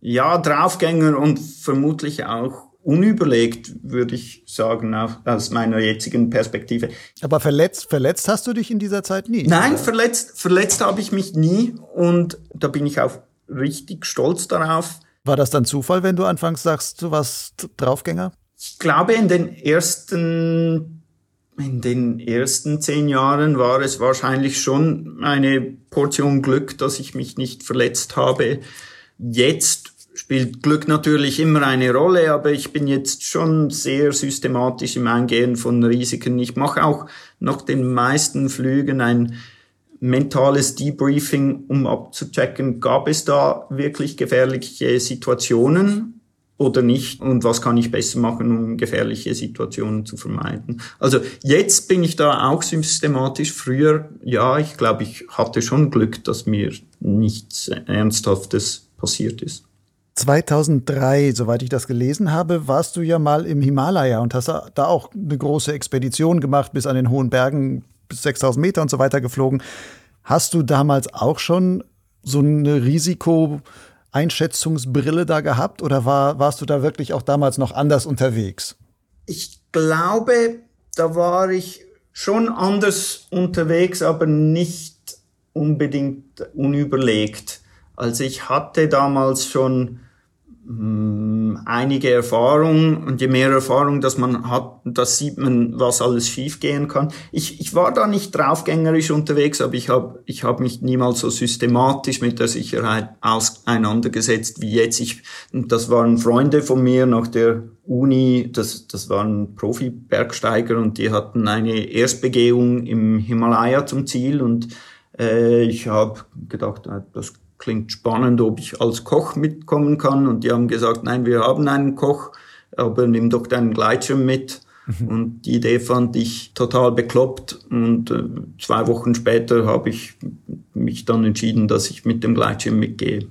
S1: Ja, Draufgänger und vermutlich auch unüberlegt, würde ich sagen, aus meiner jetzigen Perspektive.
S2: Aber verletzt, verletzt hast du dich in dieser Zeit nie?
S1: Nein, verletzt, verletzt habe ich mich nie und da bin ich auch richtig stolz darauf.
S2: War das dann Zufall, wenn du anfangs sagst, du warst Draufgänger?
S1: Ich glaube, in den ersten, in den ersten zehn Jahren war es wahrscheinlich schon eine Portion Glück, dass ich mich nicht verletzt habe. Jetzt spielt Glück natürlich immer eine Rolle, aber ich bin jetzt schon sehr systematisch im Eingehen von Risiken. Ich mache auch nach den meisten Flügen ein mentales Debriefing, um abzuchecken, gab es da wirklich gefährliche Situationen oder nicht und was kann ich besser machen, um gefährliche Situationen zu vermeiden. Also jetzt bin ich da auch systematisch. Früher, ja, ich glaube, ich hatte schon Glück, dass mir nichts Ernsthaftes passiert ist.
S2: 2003, soweit ich das gelesen habe, warst du ja mal im Himalaya und hast da auch eine große Expedition gemacht, bis an den hohen Bergen, bis 6000 Meter und so weiter geflogen. Hast du damals auch schon so eine Risikoeinschätzungsbrille da gehabt oder war, warst du da wirklich auch damals noch anders unterwegs?
S1: Ich glaube, da war ich schon anders unterwegs, aber nicht unbedingt unüberlegt. Also ich hatte damals schon einige Erfahrung und je mehr Erfahrung, dass man hat, das sieht man, was alles schiefgehen kann. Ich, ich war da nicht draufgängerisch unterwegs, aber ich habe ich hab mich niemals so systematisch mit der Sicherheit auseinandergesetzt wie jetzt. Ich, das waren Freunde von mir nach der Uni, das, das waren Profi-Bergsteiger und die hatten eine Erstbegehung im Himalaya zum Ziel und äh, ich habe gedacht, das klingt spannend, ob ich als Koch mitkommen kann. Und die haben gesagt, nein, wir haben einen Koch, aber nimm doch deinen Gleitschirm mit. Mhm. Und die Idee fand ich total bekloppt. Und äh, zwei Wochen später habe ich mich dann entschieden, dass ich mit dem Gleitschirm mitgehe.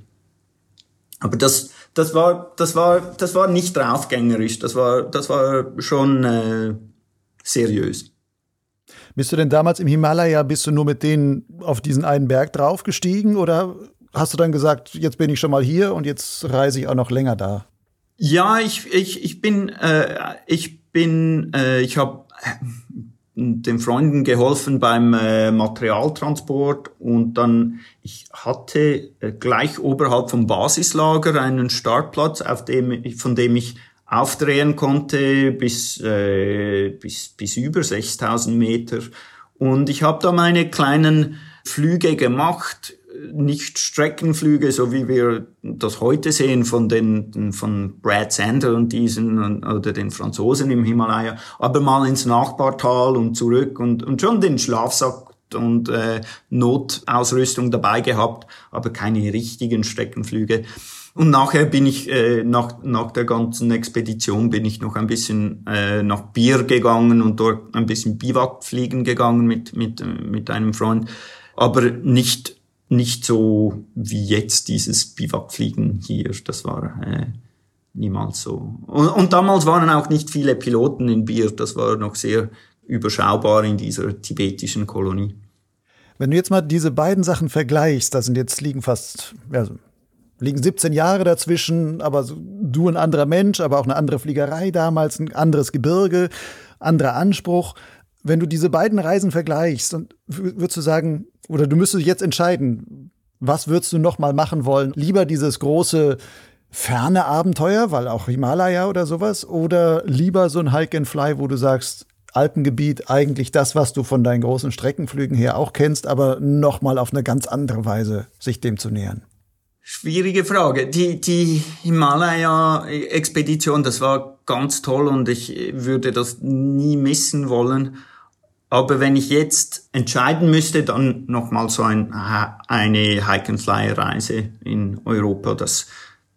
S1: Aber das, das war, das war, das war nicht draufgängerisch. Das war, das war schon äh, seriös.
S2: Bist du denn damals im Himalaya, bist du nur mit denen auf diesen einen Berg draufgestiegen oder hast du dann gesagt, jetzt bin ich schon mal hier und jetzt reise ich auch noch länger da?
S1: Ja, ich, ich, ich bin, äh, ich bin, äh, ich habe äh, den Freunden geholfen beim äh, Materialtransport und dann ich hatte äh, gleich oberhalb vom Basislager einen Startplatz, auf dem von dem ich aufdrehen konnte bis äh, bis bis über 6000 Meter und ich habe da meine kleinen Flüge gemacht nicht Streckenflüge, so wie wir das heute sehen von den von Brad Sander und diesen oder den Franzosen im Himalaya, aber mal ins Nachbartal und zurück und, und schon den Schlafsack und äh, Notausrüstung dabei gehabt, aber keine richtigen Streckenflüge. Und nachher bin ich, äh, nach, nach der ganzen Expedition bin ich noch ein bisschen äh, nach Bier gegangen und dort ein bisschen Biwak fliegen gegangen mit, mit, mit einem Freund. Aber nicht nicht so wie jetzt dieses Biwakfliegen hier. Das war äh, niemals so. Und, und damals waren auch nicht viele Piloten in Bier. Das war noch sehr überschaubar in dieser tibetischen Kolonie.
S2: Wenn du jetzt mal diese beiden Sachen vergleichst, da sind jetzt liegen fast, ja, liegen 17 Jahre dazwischen, aber du ein anderer Mensch, aber auch eine andere Fliegerei damals, ein anderes Gebirge, anderer Anspruch. Wenn du diese beiden Reisen vergleichst, und würdest du sagen, oder du müsstest jetzt entscheiden, was würdest du noch mal machen wollen? Lieber dieses große ferne Abenteuer, weil auch Himalaya oder sowas, oder lieber so ein Hike and Fly, wo du sagst, Alpengebiet, eigentlich das, was du von deinen großen Streckenflügen her auch kennst, aber noch mal auf eine ganz andere Weise sich dem zu nähern.
S1: Schwierige Frage. Die, die Himalaya-Expedition, das war ganz toll und ich würde das nie missen wollen. Aber wenn ich jetzt entscheiden müsste, dann nochmal so ein, eine Hike-and-Fly-Reise in Europa. Das,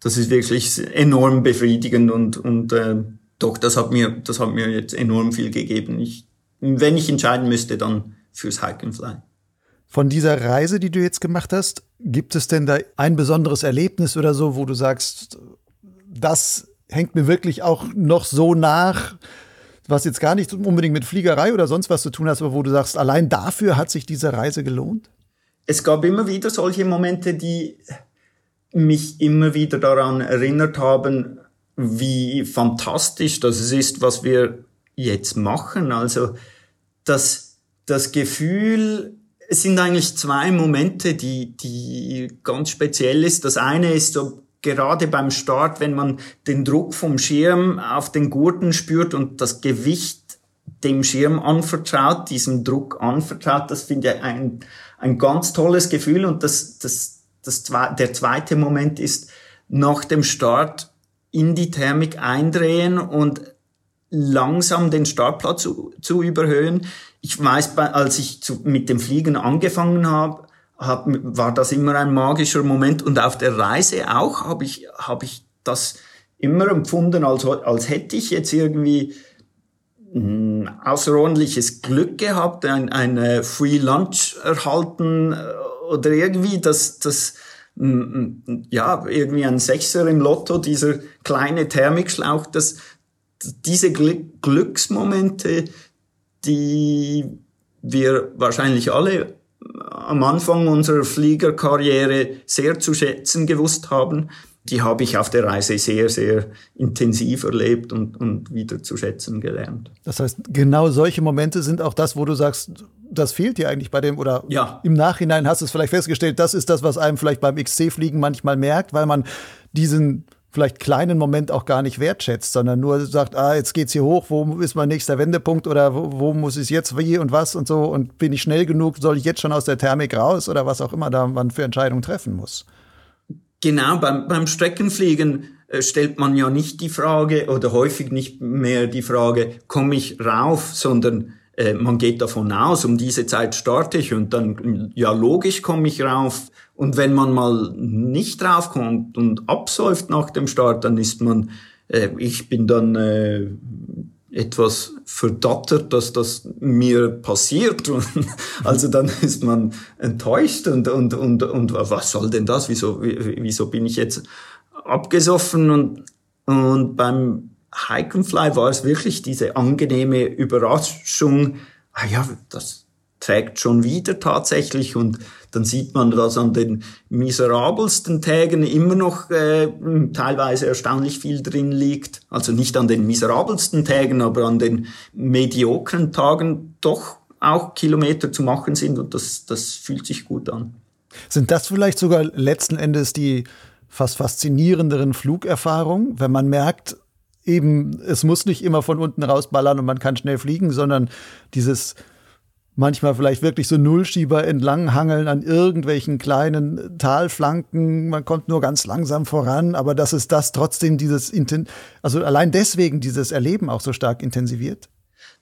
S1: das ist wirklich enorm befriedigend und, und äh, doch, das hat mir, das hat mir jetzt enorm viel gegeben. Ich, wenn ich entscheiden müsste, dann fürs Hike-and-Fly.
S2: Von dieser Reise, die du jetzt gemacht hast, gibt es denn da ein besonderes Erlebnis oder so, wo du sagst, das hängt mir wirklich auch noch so nach, was jetzt gar nicht unbedingt mit Fliegerei oder sonst was zu tun hat, aber wo du sagst, allein dafür hat sich diese Reise gelohnt?
S1: Es gab immer wieder solche Momente, die mich immer wieder daran erinnert haben, wie fantastisch das ist, was wir jetzt machen. Also das, das Gefühl, es sind eigentlich zwei Momente, die, die ganz speziell ist. Das eine ist so gerade beim Start, wenn man den Druck vom Schirm auf den Gurten spürt und das Gewicht dem Schirm anvertraut, diesem Druck anvertraut, das finde ich ein, ein ganz tolles Gefühl. Und das, das, das, der zweite Moment ist nach dem Start in die Thermik eindrehen und langsam den Startplatz zu, zu überhöhen. Ich weiß, als ich zu, mit dem Fliegen angefangen habe, hab, war das immer ein magischer Moment. Und auf der Reise auch habe ich, hab ich das immer empfunden, als, als hätte ich jetzt irgendwie ein außerordentliches Glück gehabt, ein, ein Free Lunch erhalten äh, oder irgendwie das, das ja, irgendwie ein Sechser im Lotto, dieser kleine Thermikschlauch, das, diese Glücksmomente, die wir wahrscheinlich alle am Anfang unserer Fliegerkarriere sehr zu schätzen gewusst haben, die habe ich auf der Reise sehr, sehr intensiv erlebt und, und wieder zu schätzen gelernt.
S2: Das heißt, genau solche Momente sind auch das, wo du sagst, das fehlt dir eigentlich bei dem, oder ja. im Nachhinein hast du es vielleicht festgestellt, das ist das, was einem vielleicht beim XC-Fliegen manchmal merkt, weil man diesen vielleicht kleinen Moment auch gar nicht wertschätzt, sondern nur sagt, ah, jetzt geht's hier hoch, wo ist mein nächster Wendepunkt oder wo, wo muss ich jetzt wie und was und so und bin ich schnell genug, soll ich jetzt schon aus der Thermik raus oder was auch immer da man für Entscheidungen treffen muss.
S1: Genau, beim, beim Streckenfliegen äh, stellt man ja nicht die Frage oder häufig nicht mehr die Frage, komme ich rauf, sondern äh, man geht davon aus, um diese Zeit starte ich und dann, ja logisch komme ich rauf, und wenn man mal nicht draufkommt und absäuft nach dem Start, dann ist man, äh, ich bin dann äh, etwas verdattert, dass das mir passiert. also dann ist man enttäuscht und, und, und, und was soll denn das? Wieso, wieso bin ich jetzt abgesoffen? Und, und beim Hike and Fly war es wirklich diese angenehme Überraschung. Ah ja, das, trägt schon wieder tatsächlich und dann sieht man, dass an den miserabelsten Tagen immer noch äh, teilweise erstaunlich viel drin liegt. Also nicht an den miserabelsten Tagen, aber an den mediokren Tagen doch auch Kilometer zu machen sind und das, das fühlt sich gut an.
S2: Sind das vielleicht sogar letzten Endes die fast faszinierenderen Flugerfahrungen, wenn man merkt, eben, es muss nicht immer von unten rausballern und man kann schnell fliegen, sondern dieses manchmal vielleicht wirklich so Nullschieber entlang hangeln an irgendwelchen kleinen Talflanken. Man kommt nur ganz langsam voran, aber dass es das trotzdem dieses, also allein deswegen dieses Erleben auch so stark intensiviert?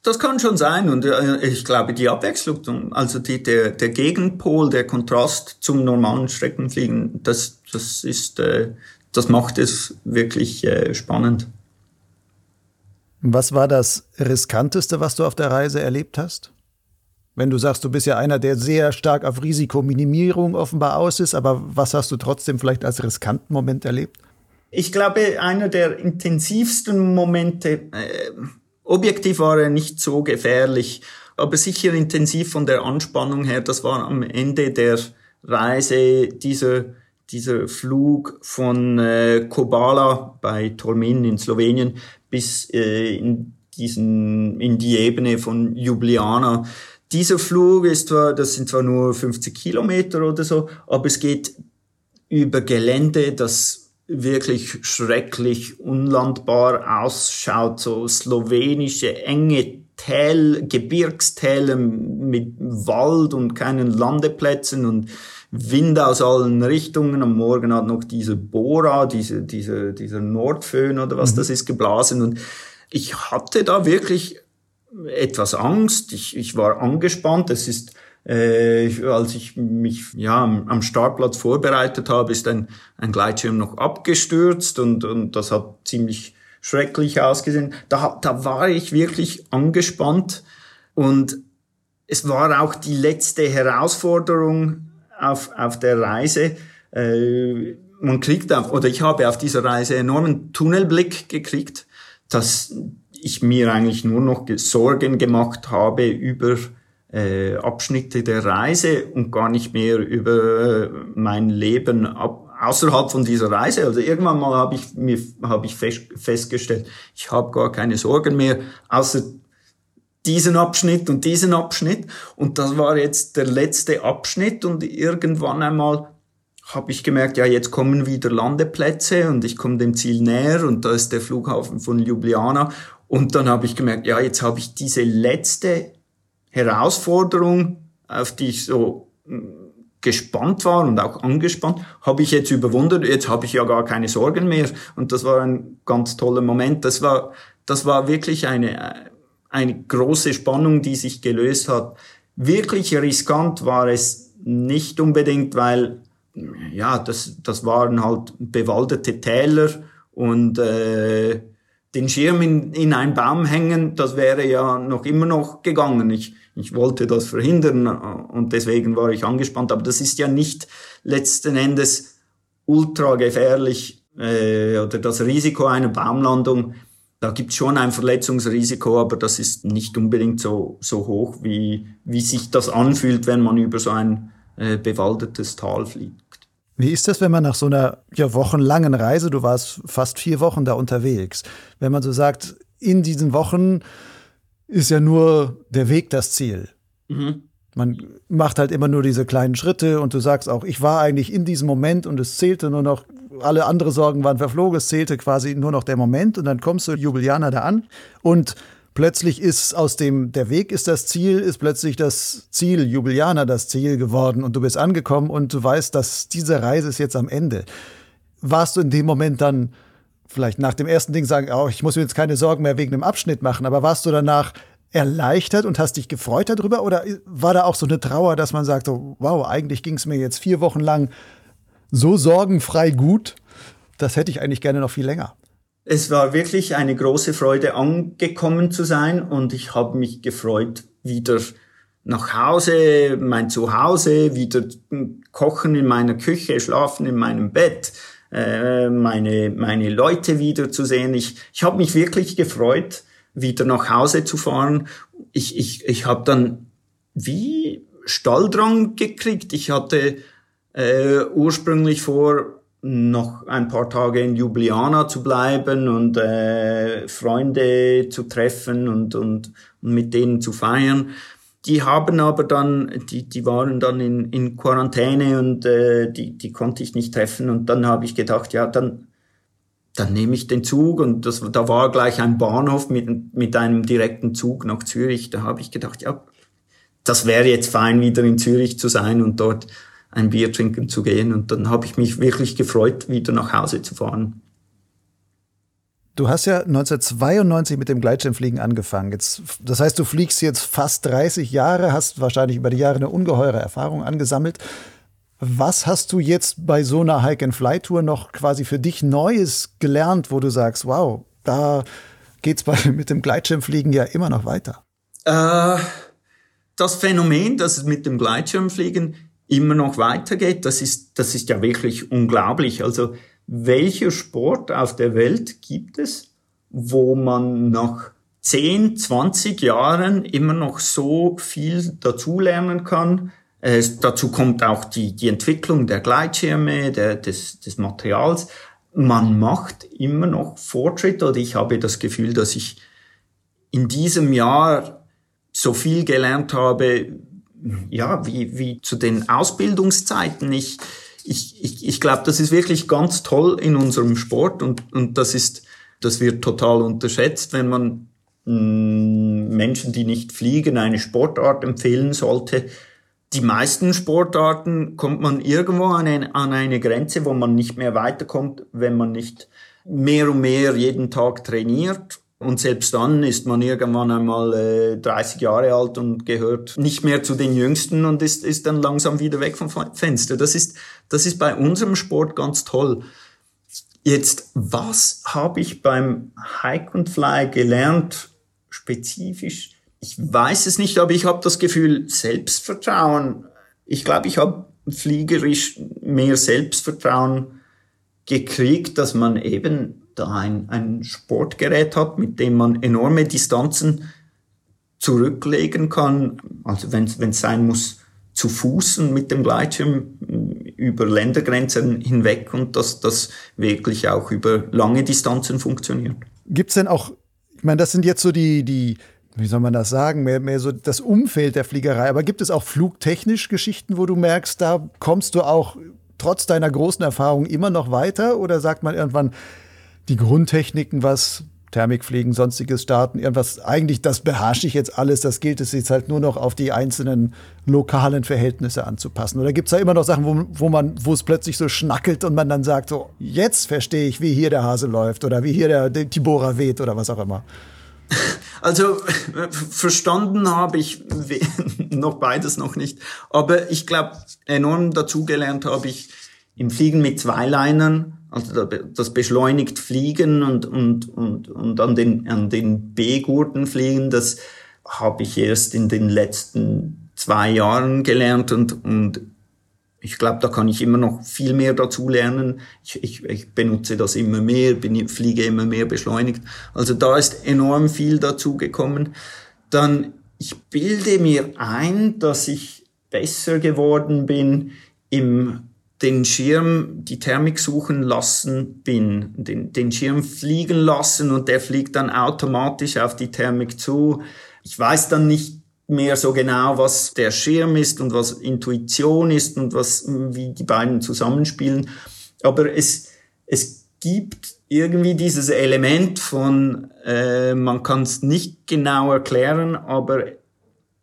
S1: Das kann schon sein und äh, ich glaube die Abwechslung, also die, der, der Gegenpol, der Kontrast zum normalen Streckenfliegen, das, das ist, äh, das macht es wirklich äh, spannend.
S2: Was war das riskanteste, was du auf der Reise erlebt hast? Wenn du sagst, du bist ja einer, der sehr stark auf Risikominimierung offenbar aus ist, aber was hast du trotzdem vielleicht als riskanten Moment erlebt?
S1: Ich glaube, einer der intensivsten Momente, äh, objektiv war er nicht so gefährlich, aber sicher intensiv von der Anspannung her, das war am Ende der Reise dieser, dieser Flug von äh, Kobala bei Tolmin in Slowenien bis äh, in diesen, in die Ebene von Ljubljana. Dieser Flug ist zwar, das sind zwar nur 50 Kilometer oder so, aber es geht über Gelände, das wirklich schrecklich unlandbar ausschaut, so slowenische enge Täl, Gebirgstäler mit Wald und keinen Landeplätzen und Wind aus allen Richtungen. Am Morgen hat noch diese Bora, diese, diese, dieser Nordföhn oder was mhm. das ist, geblasen. Und ich hatte da wirklich etwas Angst. Ich, ich war angespannt. Es ist äh, als ich mich ja am Startplatz vorbereitet habe, ist ein, ein Gleitschirm noch abgestürzt und, und das hat ziemlich schrecklich ausgesehen. Da, da war ich wirklich angespannt und es war auch die letzte Herausforderung auf, auf der Reise. Äh, man kriegt auf, oder ich habe auf dieser Reise enormen Tunnelblick gekriegt, dass ich mir eigentlich nur noch Sorgen gemacht habe über äh, Abschnitte der Reise und gar nicht mehr über mein Leben ab, außerhalb von dieser Reise. Also irgendwann mal habe ich mir habe ich fest, festgestellt, ich habe gar keine Sorgen mehr, außer diesen Abschnitt und diesen Abschnitt. Und das war jetzt der letzte Abschnitt und irgendwann einmal habe ich gemerkt, ja, jetzt kommen wieder Landeplätze und ich komme dem Ziel näher und da ist der Flughafen von Ljubljana. Und dann habe ich gemerkt, ja, jetzt habe ich diese letzte Herausforderung, auf die ich so hm, gespannt war und auch angespannt, habe ich jetzt überwunden. Jetzt habe ich ja gar keine Sorgen mehr. Und das war ein ganz toller Moment. Das war, das war wirklich eine, eine große Spannung, die sich gelöst hat. Wirklich riskant war es nicht unbedingt, weil ja, das, das waren halt bewaldete Täler und äh, den Schirm in, in einen Baum hängen, das wäre ja noch immer noch gegangen. Ich, ich wollte das verhindern und deswegen war ich angespannt. Aber das ist ja nicht letzten Endes ultra gefährlich äh, oder das Risiko einer Baumlandung. Da gibt schon ein Verletzungsrisiko, aber das ist nicht unbedingt so, so hoch, wie, wie sich das anfühlt, wenn man über so ein äh, bewaldetes Tal fliegt.
S2: Wie ist das, wenn man nach so einer ja, wochenlangen Reise, du warst fast vier Wochen da unterwegs, wenn man so sagt, in diesen Wochen ist ja nur der Weg das Ziel. Mhm. Man macht halt immer nur diese kleinen Schritte und du sagst auch, ich war eigentlich in diesem Moment und es zählte nur noch, alle andere Sorgen waren verflogen, es zählte quasi nur noch der Moment und dann kommst du Jubilianer da an und plötzlich ist aus dem, der Weg ist das Ziel, ist plötzlich das Ziel, Jubilianer das Ziel geworden und du bist angekommen und du weißt, dass diese Reise ist jetzt am Ende. Warst du in dem Moment dann vielleicht nach dem ersten Ding sagen, oh, ich muss mir jetzt keine Sorgen mehr wegen dem Abschnitt machen, aber warst du danach erleichtert und hast dich gefreut darüber oder war da auch so eine Trauer, dass man sagt, oh, wow, eigentlich ging es mir jetzt vier Wochen lang so sorgenfrei gut, das hätte ich eigentlich gerne noch viel länger.
S1: Es war wirklich eine große Freude, angekommen zu sein und ich habe mich gefreut, wieder nach Hause, mein Zuhause, wieder kochen in meiner Küche, schlafen in meinem Bett, äh, meine, meine Leute wiederzusehen. Ich, ich habe mich wirklich gefreut, wieder nach Hause zu fahren. Ich, ich, ich habe dann wie Stalldrang gekriegt. Ich hatte äh, ursprünglich vor, noch ein paar Tage in Ljubljana zu bleiben und äh, Freunde zu treffen und, und, und mit denen zu feiern. Die haben aber dann, die, die waren dann in, in Quarantäne und äh, die, die konnte ich nicht treffen. Und dann habe ich gedacht, ja, dann, dann nehme ich den Zug. Und das, da war gleich ein Bahnhof mit, mit einem direkten Zug nach Zürich. Da habe ich gedacht, ja, das wäre jetzt fein, wieder in Zürich zu sein und dort ein Bier trinken zu gehen. Und dann habe ich mich wirklich gefreut, wieder nach Hause zu fahren.
S2: Du hast ja 1992 mit dem Gleitschirmfliegen angefangen. Jetzt, das heißt, du fliegst jetzt fast 30 Jahre, hast wahrscheinlich über die Jahre eine ungeheure Erfahrung angesammelt. Was hast du jetzt bei so einer Hike-and-Fly-Tour noch quasi für dich Neues gelernt, wo du sagst, wow, da geht's bei, mit dem Gleitschirmfliegen ja immer noch weiter?
S1: Äh, das Phänomen, dass es mit dem Gleitschirmfliegen immer noch weitergeht, das ist, das ist ja wirklich unglaublich. Also welcher Sport auf der Welt gibt es, wo man nach 10, 20 Jahren immer noch so viel dazulernen kann. Äh, dazu kommt auch die, die Entwicklung der Gleitschirme, der, des, des Materials. Man macht immer noch Fortschritte oder ich habe das Gefühl, dass ich in diesem Jahr so viel gelernt habe, ja, wie, wie zu den Ausbildungszeiten. Ich, ich, ich, ich glaube, das ist wirklich ganz toll in unserem Sport und, und das ist, das wird total unterschätzt, wenn man mm, Menschen, die nicht fliegen, eine Sportart empfehlen sollte, die meisten Sportarten kommt man irgendwo an eine, an eine Grenze, wo man nicht mehr weiterkommt, wenn man nicht mehr und mehr jeden Tag trainiert. Und selbst dann ist man irgendwann einmal äh, 30 Jahre alt und gehört nicht mehr zu den Jüngsten und ist, ist dann langsam wieder weg vom Fenster. Das ist, das ist bei unserem Sport ganz toll. Jetzt, was habe ich beim Hike and Fly gelernt, spezifisch? Ich weiß es nicht, aber ich habe das Gefühl, Selbstvertrauen. Ich glaube, ich habe fliegerisch mehr Selbstvertrauen gekriegt, dass man eben da ein, ein Sportgerät hat, mit dem man enorme Distanzen zurücklegen kann. Also wenn es sein muss, zu Fußen mit dem Gleitschirm über Ländergrenzen hinweg und dass das wirklich auch über lange Distanzen funktioniert.
S2: Gibt es denn auch, ich meine, das sind jetzt so die, die, wie soll man das sagen, mehr, mehr so das Umfeld der Fliegerei, aber gibt es auch flugtechnisch Geschichten, wo du merkst, da kommst du auch trotz deiner großen Erfahrung immer noch weiter oder sagt man irgendwann, die Grundtechniken, was Thermikpflegen, sonstiges Starten, irgendwas, eigentlich, das beherrsche ich jetzt alles, das gilt es jetzt halt nur noch auf die einzelnen lokalen Verhältnisse anzupassen. Oder gibt es da immer noch Sachen, wo, wo man, wo es plötzlich so schnackelt und man dann sagt, so, jetzt verstehe ich, wie hier der Hase läuft oder wie hier der, der Tibora weht oder was auch immer?
S1: Also verstanden habe ich noch beides noch nicht, aber ich glaube, enorm dazugelernt habe ich im Fliegen mit Zweilinern also das beschleunigt Fliegen und, und, und, und an den, an den B-Gurten fliegen, das habe ich erst in den letzten zwei Jahren gelernt und, und ich glaube, da kann ich immer noch viel mehr dazu lernen. Ich, ich, ich benutze das immer mehr, bin, fliege immer mehr beschleunigt. Also da ist enorm viel dazu gekommen. Dann, ich bilde mir ein, dass ich besser geworden bin im den Schirm, die Thermik suchen lassen bin, den, den Schirm fliegen lassen und der fliegt dann automatisch auf die Thermik zu. Ich weiß dann nicht mehr so genau, was der Schirm ist und was Intuition ist und was, wie die beiden zusammenspielen. Aber es, es gibt irgendwie dieses Element von, äh, man kann es nicht genau erklären, aber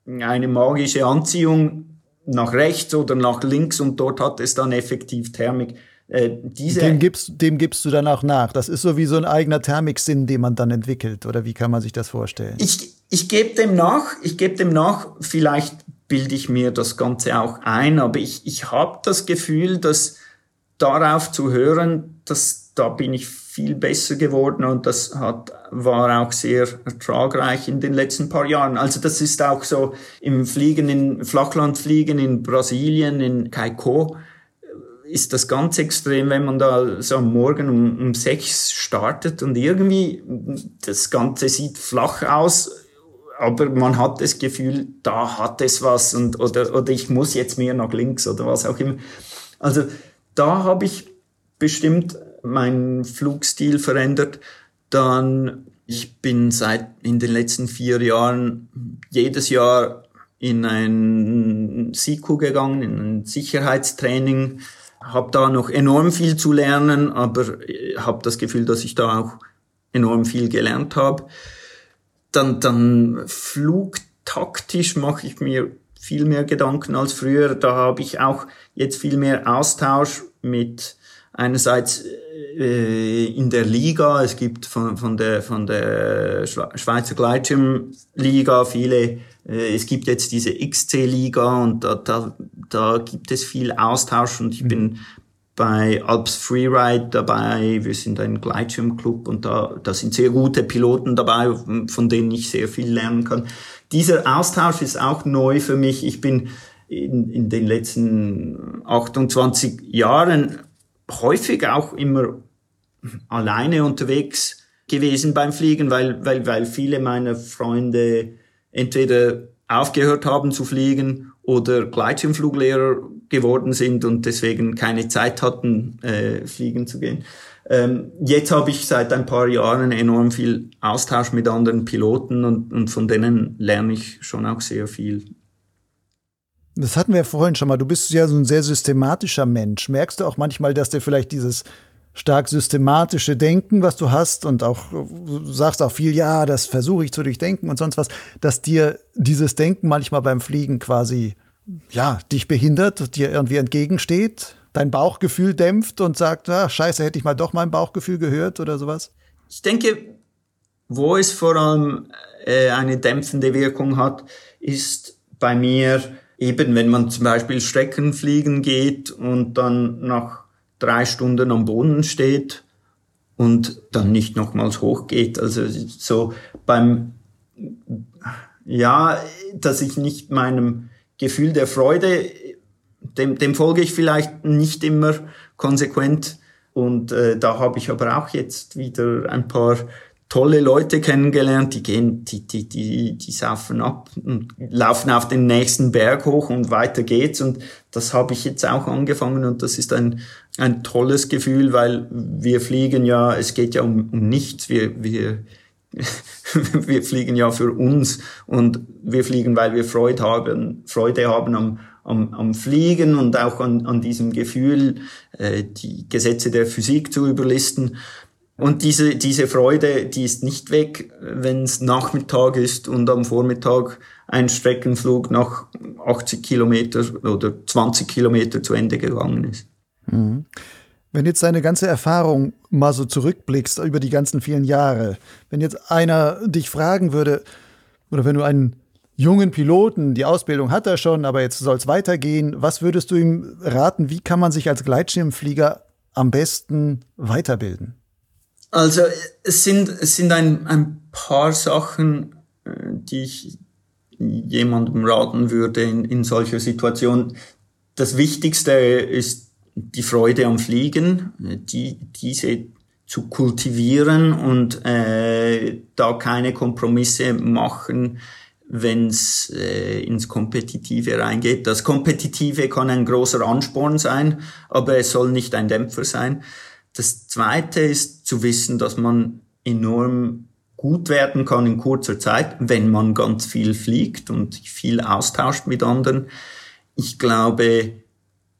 S1: eine magische Anziehung nach rechts oder nach links und dort hat es dann effektiv Thermik.
S2: Äh, diese dem, gibst, dem gibst du dann auch nach. Das ist so wie so ein eigener Thermiksinn, den man dann entwickelt. Oder wie kann man sich das vorstellen?
S1: Ich, ich gebe dem nach. Ich gebe dem nach. Vielleicht bilde ich mir das Ganze auch ein, aber ich, ich habe das Gefühl, dass darauf zu hören, dass da bin ich viel besser geworden und das hat, war auch sehr ertragreich in den letzten paar Jahren. Also das ist auch so im Fliegen, in Flachlandfliegen in Brasilien, in Kaiko, ist das ganz extrem, wenn man da so am Morgen um, um sechs startet und irgendwie das Ganze sieht flach aus, aber man hat das Gefühl, da hat es was und oder, oder ich muss jetzt mehr nach links oder was auch immer. Also da habe ich bestimmt meinen Flugstil verändert. Dann, ich bin seit in den letzten vier Jahren jedes Jahr in ein SIKU gegangen, in ein Sicherheitstraining, habe da noch enorm viel zu lernen, aber habe das Gefühl, dass ich da auch enorm viel gelernt habe. Dann, dann flugtaktisch mache ich mir viel mehr Gedanken als früher. Da habe ich auch jetzt viel mehr Austausch mit einerseits äh, in der Liga, es gibt von, von der, von der Schweizer Gleitschirmliga viele, äh, es gibt jetzt diese XC-Liga und da, da, da gibt es viel Austausch und ich mhm. bin bei Alps Freeride dabei, wir sind ein Gleitschirmclub und da, da sind sehr gute Piloten dabei, von denen ich sehr viel lernen kann. Dieser Austausch ist auch neu für mich. Ich bin in, in den letzten 28 Jahren häufig auch immer alleine unterwegs gewesen beim Fliegen, weil, weil, weil viele meiner Freunde entweder aufgehört haben zu fliegen oder Gleitschirmfluglehrer geworden sind und deswegen keine Zeit hatten, äh, fliegen zu gehen. Ähm, jetzt habe ich seit ein paar Jahren enorm viel Austausch mit anderen Piloten und, und von denen lerne ich schon auch sehr viel.
S2: Das hatten wir vorhin schon mal. Du bist ja so ein sehr systematischer Mensch. Merkst du auch manchmal, dass dir vielleicht dieses stark systematische Denken, was du hast und auch du sagst auch viel, ja, das versuche ich zu durchdenken und sonst was, dass dir dieses Denken manchmal beim Fliegen quasi, ja, dich behindert, dir irgendwie entgegensteht, dein Bauchgefühl dämpft und sagt, ah, scheiße, hätte ich mal doch mein Bauchgefühl gehört oder sowas?
S1: Ich denke, wo es vor allem äh, eine dämpfende Wirkung hat, ist bei mir eben, wenn man zum Beispiel Streckenfliegen geht und dann nach drei Stunden am Boden steht und dann nicht nochmals hochgeht. Also so beim, ja, dass ich nicht meinem Gefühl der Freude, dem, dem folge ich vielleicht nicht immer konsequent. Und äh, da habe ich aber auch jetzt wieder ein paar tolle Leute kennengelernt, die gehen, die, die, die, die saufen ab und laufen auf den nächsten Berg hoch und weiter geht's. Und das habe ich jetzt auch angefangen und das ist ein, ein tolles Gefühl, weil wir fliegen ja, es geht ja um, um nichts. Wir, wir, wir fliegen ja für uns und wir fliegen, weil wir Freude haben, Freude haben am, am, am Fliegen und auch an, an diesem Gefühl, äh, die Gesetze der Physik zu überlisten. Und diese, diese Freude, die ist nicht weg, wenn es Nachmittag ist und am Vormittag ein Streckenflug nach 80 Kilometer oder 20 Kilometer zu Ende gegangen ist.
S2: Mhm. Wenn jetzt deine ganze Erfahrung mal so zurückblickst über die ganzen vielen Jahre, wenn jetzt einer dich fragen würde, oder wenn du einen jungen Piloten, die Ausbildung hat er schon, aber jetzt soll es weitergehen, was würdest du ihm raten, wie kann man sich als Gleitschirmflieger am besten weiterbilden?
S1: Also es sind, es sind ein, ein paar Sachen, äh, die ich jemandem raten würde in, in solcher Situation. Das Wichtigste ist die Freude am Fliegen, die, diese zu kultivieren und äh, da keine Kompromisse machen, wenn es äh, ins Kompetitive reingeht. Das Kompetitive kann ein großer Ansporn sein, aber es soll nicht ein Dämpfer sein. Das Zweite ist zu wissen, dass man enorm gut werden kann in kurzer Zeit, wenn man ganz viel fliegt und viel austauscht mit anderen. Ich glaube,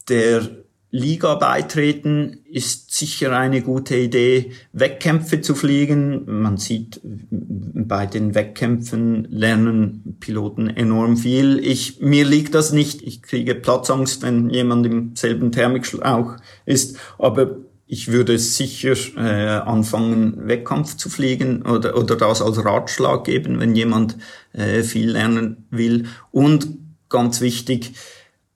S1: der Liga beitreten ist sicher eine gute Idee, Wettkämpfe zu fliegen. Man sieht bei den Wettkämpfen lernen Piloten enorm viel. Ich, mir liegt das nicht. Ich kriege Platzangst, wenn jemand im selben Thermikschlauch ist. Aber ich würde sicher äh, anfangen, Wettkampf zu fliegen oder, oder das als Ratschlag geben, wenn jemand äh, viel lernen will. Und ganz wichtig,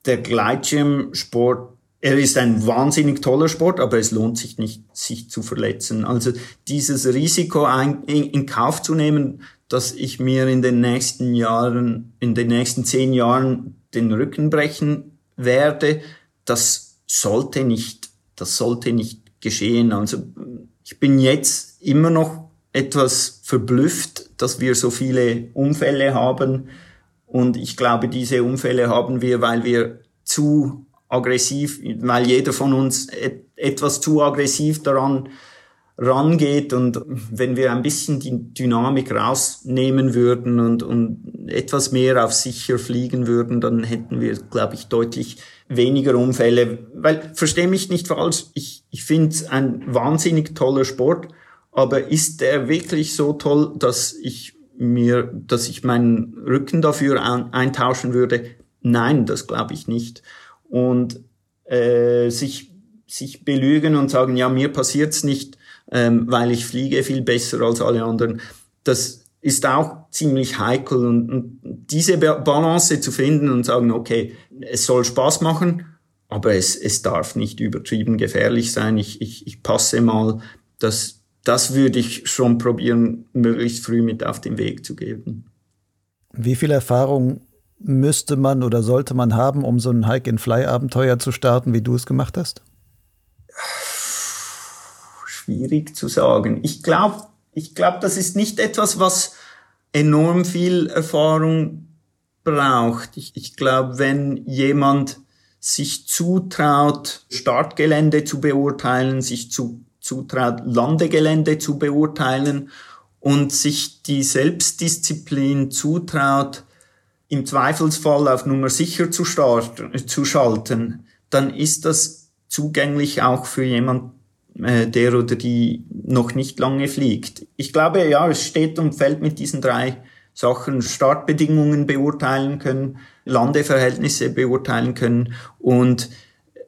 S1: der Gleitschirmsport, er ist ein wahnsinnig toller Sport, aber es lohnt sich nicht, sich zu verletzen. Also dieses Risiko ein, in, in Kauf zu nehmen, dass ich mir in den nächsten Jahren, in den nächsten zehn Jahren den Rücken brechen werde, das sollte nicht, das sollte nicht geschehen. Also ich bin jetzt immer noch etwas verblüfft, dass wir so viele Unfälle haben. Und ich glaube, diese Unfälle haben wir, weil wir zu aggressiv, weil jeder von uns et etwas zu aggressiv daran rangeht und wenn wir ein bisschen die Dynamik rausnehmen würden und, und etwas mehr auf sicher fliegen würden, dann hätten wir, glaube ich, deutlich weniger Unfälle. Weil, verstehe mich nicht falsch, ich, ich finde es ein wahnsinnig toller Sport, aber ist der wirklich so toll, dass ich mir, dass ich meinen Rücken dafür ein, eintauschen würde? Nein, das glaube ich nicht. Und äh, sich, sich belügen und sagen, ja, mir passiert's nicht, ähm, weil ich fliege viel besser als alle anderen, das ist auch ziemlich heikel und, und diese Balance zu finden und sagen, okay, es soll Spaß machen, aber es, es darf nicht übertrieben gefährlich sein. Ich, ich, ich passe mal, das, das würde ich schon probieren, möglichst früh mit auf den Weg zu geben.
S2: Wie viel Erfahrung müsste man oder sollte man haben, um so ein Hike-and-Fly-Abenteuer zu starten, wie du es gemacht hast?
S1: Schwierig zu sagen. Ich glaube, ich glaube, das ist nicht etwas, was enorm viel Erfahrung braucht. Ich, ich glaube, wenn jemand sich zutraut, Startgelände zu beurteilen, sich zu, zutraut, Landegelände zu beurteilen und sich die Selbstdisziplin zutraut, im Zweifelsfall auf Nummer sicher zu, starten, zu schalten, dann ist das zugänglich auch für jemand äh, der oder die noch nicht lange fliegt. Ich glaube, ja, es steht und fällt mit diesen drei Sachen Startbedingungen beurteilen können, Landeverhältnisse beurteilen können und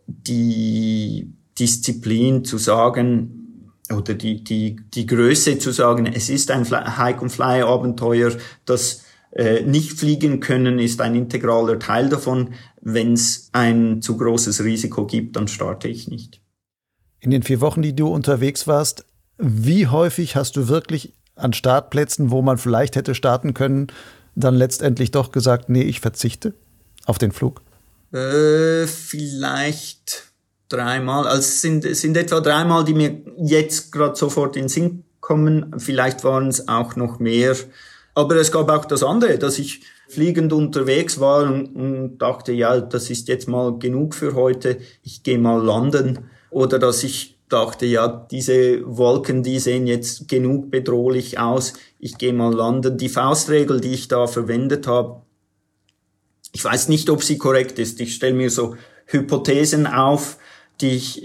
S1: die Disziplin zu sagen oder die, die, die Größe zu sagen, es ist ein Hike-and-Fly-Abenteuer, das äh, nicht fliegen können ist ein integraler Teil davon. Wenn es ein zu großes Risiko gibt, dann starte ich nicht.
S2: In den vier Wochen, die du unterwegs warst, wie häufig hast du wirklich an Startplätzen, wo man vielleicht hätte starten können, dann letztendlich doch gesagt, nee, ich verzichte auf den Flug?
S1: Äh, vielleicht dreimal. Also es sind, es sind etwa dreimal, die mir jetzt gerade sofort in den Sinn kommen. Vielleicht waren es auch noch mehr. Aber es gab auch das andere, dass ich fliegend unterwegs war und, und dachte, ja, das ist jetzt mal genug für heute. Ich gehe mal landen. Oder dass ich dachte, ja, diese Wolken, die sehen jetzt genug bedrohlich aus. Ich gehe mal landen. Die Faustregel, die ich da verwendet habe, ich weiß nicht, ob sie korrekt ist. Ich stelle mir so Hypothesen auf, die ich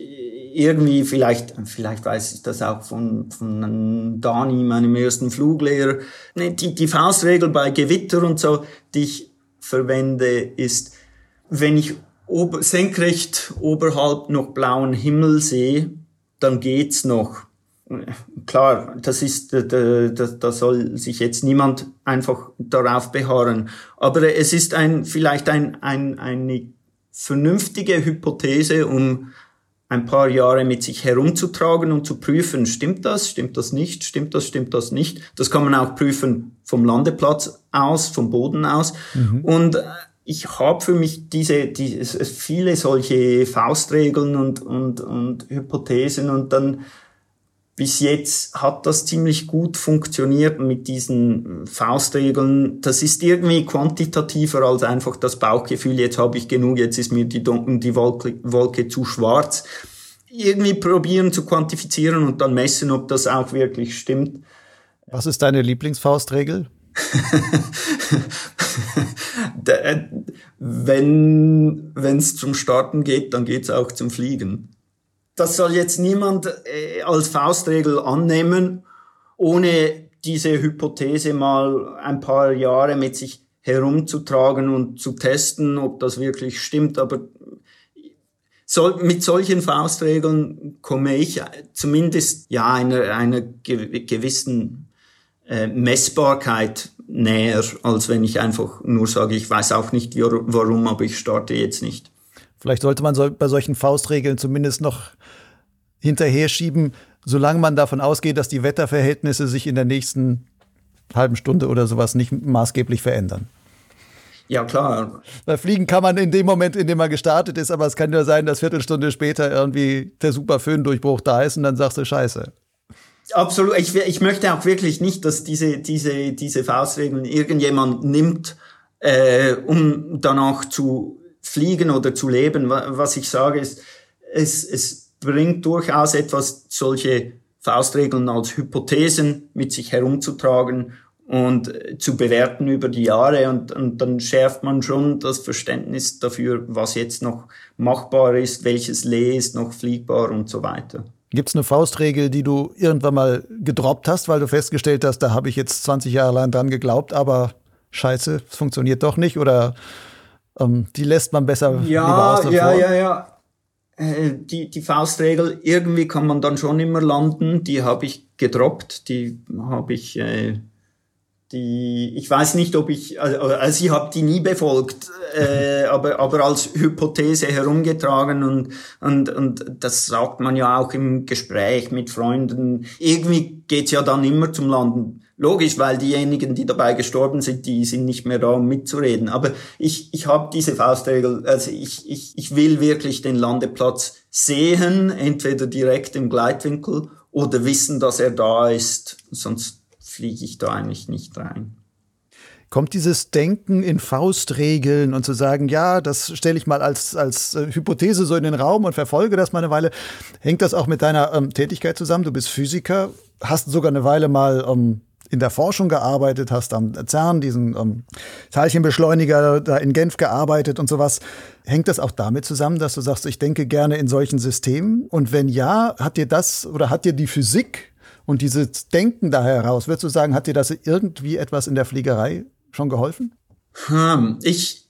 S1: irgendwie vielleicht, vielleicht weiß ich das auch von, von Dani, meinem ersten Fluglehrer. Die, die Faustregel bei Gewitter und so, die ich verwende, ist, wenn ich ober, senkrecht oberhalb noch blauen Himmel sehe, dann geht's noch. Klar, das ist, da, da, da soll sich jetzt niemand einfach darauf beharren. Aber es ist ein, vielleicht ein, ein, eine vernünftige Hypothese, um ein paar Jahre mit sich herumzutragen und zu prüfen, stimmt das, stimmt das nicht, stimmt das, stimmt das nicht. Das kann man auch prüfen vom Landeplatz aus, vom Boden aus. Mhm. Und äh, ich habe für mich diese, diese viele solche Faustregeln und, und, und Hypothesen und dann bis jetzt hat das ziemlich gut funktioniert mit diesen Faustregeln. Das ist irgendwie quantitativer als einfach das Bauchgefühl, jetzt habe ich genug, jetzt ist mir die, die Wolke, Wolke zu schwarz. Irgendwie probieren zu quantifizieren und dann messen, ob das auch wirklich stimmt.
S2: Was ist deine Lieblingsfaustregel?
S1: wenn es zum Starten geht, dann geht es auch zum Fliegen das soll jetzt niemand äh, als Faustregel annehmen, ohne diese Hypothese mal ein paar Jahre mit sich herumzutragen und zu testen, ob das wirklich stimmt. Aber mit solchen Faustregeln komme ich zumindest ja einer, einer gewissen äh, Messbarkeit näher, als wenn ich einfach nur sage, ich weiß auch nicht warum, aber ich starte jetzt nicht.
S2: Vielleicht sollte man so, bei solchen Faustregeln zumindest noch hinterher schieben, solange man davon ausgeht, dass die Wetterverhältnisse sich in der nächsten halben Stunde oder sowas nicht maßgeblich verändern.
S1: Ja, klar.
S2: Weil fliegen kann man in dem Moment, in dem man gestartet ist, aber es kann ja sein, dass Viertelstunde später irgendwie der super Föhndurchbruch da ist und dann sagst du Scheiße.
S1: Absolut. Ich, ich möchte auch wirklich nicht, dass diese, diese, diese Faustregeln irgendjemand nimmt, äh, um danach zu fliegen oder zu leben. Was ich sage ist, es, es bringt durchaus etwas, solche Faustregeln als Hypothesen mit sich herumzutragen und zu bewerten über die Jahre und, und dann schärft man schon das Verständnis dafür, was jetzt noch machbar ist, welches Lee ist noch fliegbar und so weiter.
S2: Gibt es eine Faustregel, die du irgendwann mal gedroppt hast, weil du festgestellt hast, da habe ich jetzt 20 Jahre lang dran geglaubt, aber scheiße, es funktioniert doch nicht oder ähm, die lässt man besser
S1: ja, lieber Ja, ja, ja. Äh, die, die Faustregel, irgendwie kann man dann schon immer landen, die habe ich gedroppt, die habe ich, äh, die, ich weiß nicht, ob ich, also, also ich habe die nie befolgt, äh, aber, aber als Hypothese herumgetragen und, und, und das sagt man ja auch im Gespräch mit Freunden. Irgendwie geht's ja dann immer zum Landen. Logisch, weil diejenigen, die dabei gestorben sind, die sind nicht mehr da, um mitzureden. Aber ich, ich habe diese Faustregel, also ich, ich, ich will wirklich den Landeplatz sehen, entweder direkt im Gleitwinkel oder wissen, dass er da ist, sonst fliege ich da eigentlich nicht rein.
S2: Kommt dieses Denken in Faustregeln und zu sagen, ja, das stelle ich mal als, als äh, Hypothese so in den Raum und verfolge das mal eine Weile, hängt das auch mit deiner ähm, Tätigkeit zusammen? Du bist Physiker, hast sogar eine Weile mal ähm, in der Forschung gearbeitet, hast am CERN, diesen ähm, Teilchenbeschleuniger da in Genf gearbeitet und sowas. Hängt das auch damit zusammen, dass du sagst, ich denke gerne in solchen Systemen? Und wenn ja, hat dir das oder hat dir die Physik und dieses Denken da heraus, würdest du sagen, hat dir das irgendwie etwas in der Fliegerei schon geholfen?
S1: Hm, ich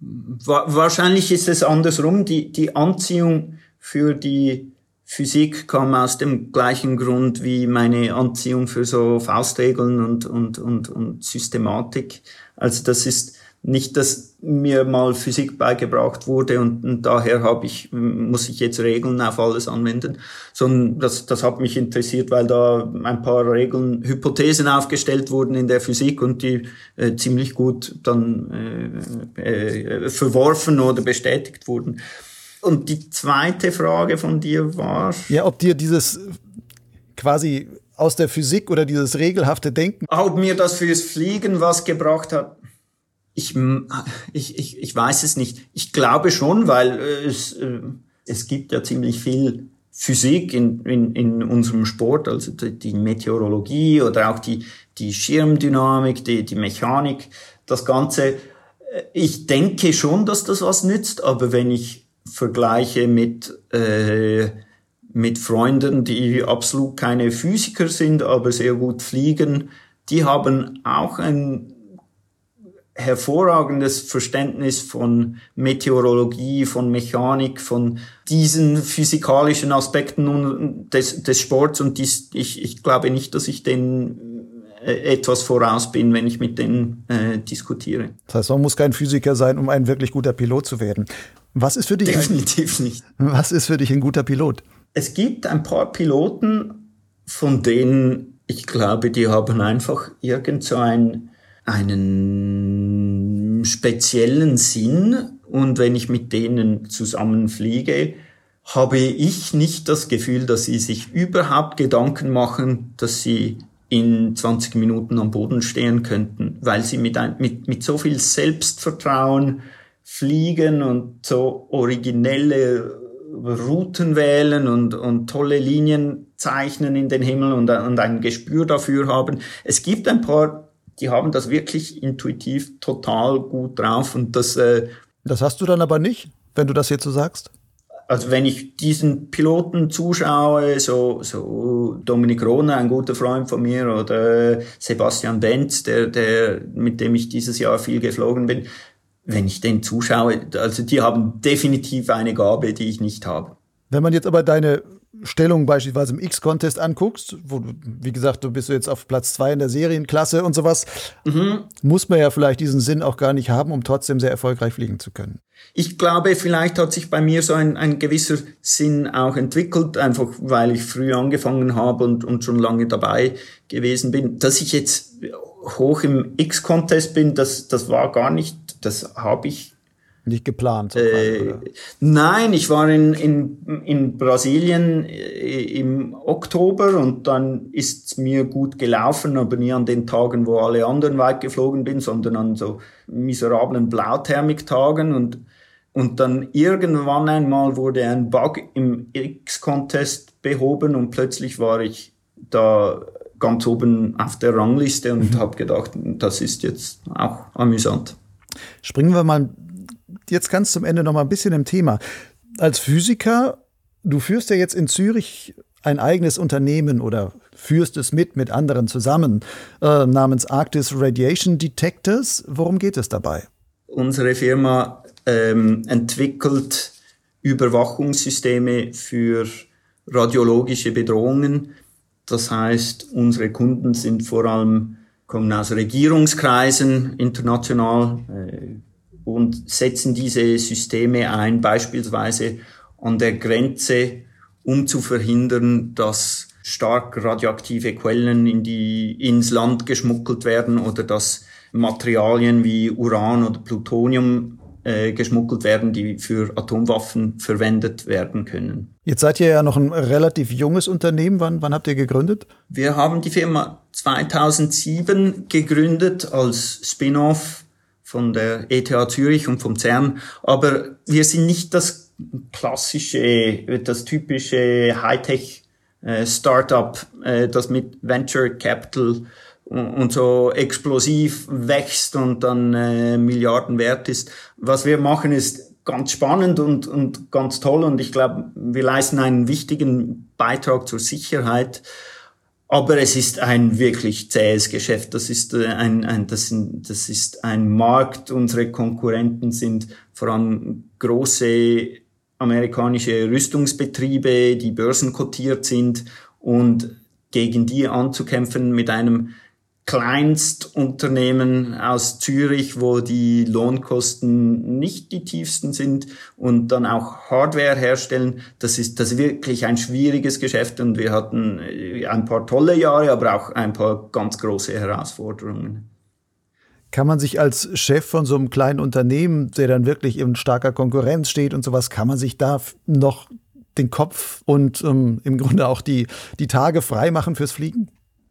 S1: wahrscheinlich ist es andersrum. Die, die Anziehung für die Physik kam aus dem gleichen Grund wie meine Anziehung für so Faustregeln und, und, und, und Systematik. Also das ist nicht, dass mir mal Physik beigebracht wurde und, und daher habe ich, muss ich jetzt Regeln auf alles anwenden, sondern das, das hat mich interessiert, weil da ein paar Regeln, Hypothesen aufgestellt wurden in der Physik und die äh, ziemlich gut dann äh, äh, verworfen oder bestätigt wurden. Und die zweite Frage von dir war?
S2: Ja, ob dir dieses quasi aus der Physik oder dieses regelhafte Denken.
S1: Ob mir das fürs Fliegen was gebracht hat? Ich, ich, ich, ich weiß es nicht. Ich glaube schon, weil es, äh, es gibt ja ziemlich viel Physik in, in, in unserem Sport, also die Meteorologie oder auch die, die Schirmdynamik, die, die Mechanik, das Ganze. Ich denke schon, dass das was nützt, aber wenn ich vergleiche mit, äh, mit Freunden, die absolut keine Physiker sind, aber sehr gut fliegen, die haben auch ein hervorragendes Verständnis von Meteorologie, von Mechanik, von diesen physikalischen Aspekten des, des Sports und dies, ich, ich glaube nicht, dass ich den äh, etwas voraus bin, wenn ich mit denen äh, diskutiere.
S2: Das heißt, man muss kein Physiker sein, um ein wirklich guter Pilot zu werden. Was ist für dich
S1: Definitiv ein, nicht.
S2: Was ist für dich ein guter Pilot?
S1: Es gibt ein paar Piloten, von denen ich glaube, die haben einfach irgend so ein, einen speziellen Sinn. Und wenn ich mit denen zusammenfliege, habe ich nicht das Gefühl, dass sie sich überhaupt Gedanken machen, dass sie in 20 Minuten am Boden stehen könnten, weil sie mit, ein, mit, mit so viel Selbstvertrauen fliegen und so originelle Routen wählen und, und tolle Linien zeichnen in den Himmel und, und ein Gespür dafür haben. Es gibt ein paar, die haben das wirklich intuitiv total gut drauf und das. Äh,
S2: das hast du dann aber nicht, wenn du das jetzt so sagst?
S1: also wenn ich diesen Piloten zuschaue, so, so Dominik Rohner, ein guter Freund von mir, oder Sebastian Benz, der, der, mit dem ich dieses Jahr viel geflogen bin, wenn ich den zuschaue, also die haben definitiv eine Gabe, die ich nicht habe.
S2: Wenn man jetzt aber deine Stellung beispielsweise im X-Contest anguckst, wo du, wie gesagt, du bist jetzt auf Platz zwei in der Serienklasse und sowas, mhm. muss man ja vielleicht diesen Sinn auch gar nicht haben, um trotzdem sehr erfolgreich fliegen zu können.
S1: Ich glaube, vielleicht hat sich bei mir so ein, ein gewisser Sinn auch entwickelt, einfach weil ich früh angefangen habe und, und schon lange dabei gewesen bin. Dass ich jetzt hoch im X-Contest bin, das, das war gar nicht, das habe ich
S2: nicht geplant.
S1: Äh, nein, ich war in, in, in Brasilien äh, im Oktober und dann ist es mir gut gelaufen, aber nie an den Tagen, wo alle anderen weit geflogen bin, sondern an so miserablen Blauthermiktagen und und dann irgendwann einmal wurde ein Bug im X-Contest behoben und plötzlich war ich da ganz oben auf der Rangliste und mhm. habe gedacht, das ist jetzt auch amüsant.
S2: Springen wir mal jetzt ganz zum Ende noch mal ein bisschen im Thema. Als Physiker, du führst ja jetzt in Zürich ein eigenes Unternehmen oder führst es mit mit anderen zusammen äh, namens Arctis Radiation Detectors. Worum geht es dabei?
S1: Unsere Firma ähm, entwickelt Überwachungssysteme für radiologische Bedrohungen. Das heißt, unsere Kunden sind vor allem kommen aus Regierungskreisen international, äh, und setzen diese Systeme ein, beispielsweise an der Grenze, um zu verhindern, dass stark radioaktive Quellen in die, ins Land geschmuggelt werden oder dass Materialien wie Uran oder Plutonium äh, geschmuggelt werden, die für Atomwaffen verwendet werden können.
S2: Jetzt seid ihr ja noch ein relativ junges Unternehmen. Wann, wann habt ihr gegründet?
S1: Wir haben die Firma 2007 gegründet als Spin-off von der ETH Zürich und vom CERN, aber wir sind nicht das klassische, das typische Hightech äh, Startup, äh, das mit Venture Capital und so explosiv wächst und dann äh, Milliarden wert ist. Was wir machen ist ganz spannend und, und ganz toll und ich glaube, wir leisten einen wichtigen Beitrag zur Sicherheit. Aber es ist ein wirklich zähes Geschäft. Das ist äh, ein, ein, das, sind, das ist ein Markt. Unsere Konkurrenten sind vor allem große amerikanische Rüstungsbetriebe, die börsenkotiert sind und gegen die anzukämpfen mit einem Kleinstunternehmen aus Zürich, wo die Lohnkosten nicht die tiefsten sind und dann auch Hardware herstellen. Das ist, das ist wirklich ein schwieriges Geschäft und wir hatten äh, ein paar tolle Jahre, aber auch ein paar ganz große Herausforderungen.
S2: Kann man sich als Chef von so einem kleinen Unternehmen, der dann wirklich in starker Konkurrenz steht und sowas, kann man sich da noch den Kopf und ähm, im Grunde auch die, die Tage frei machen fürs Fliegen?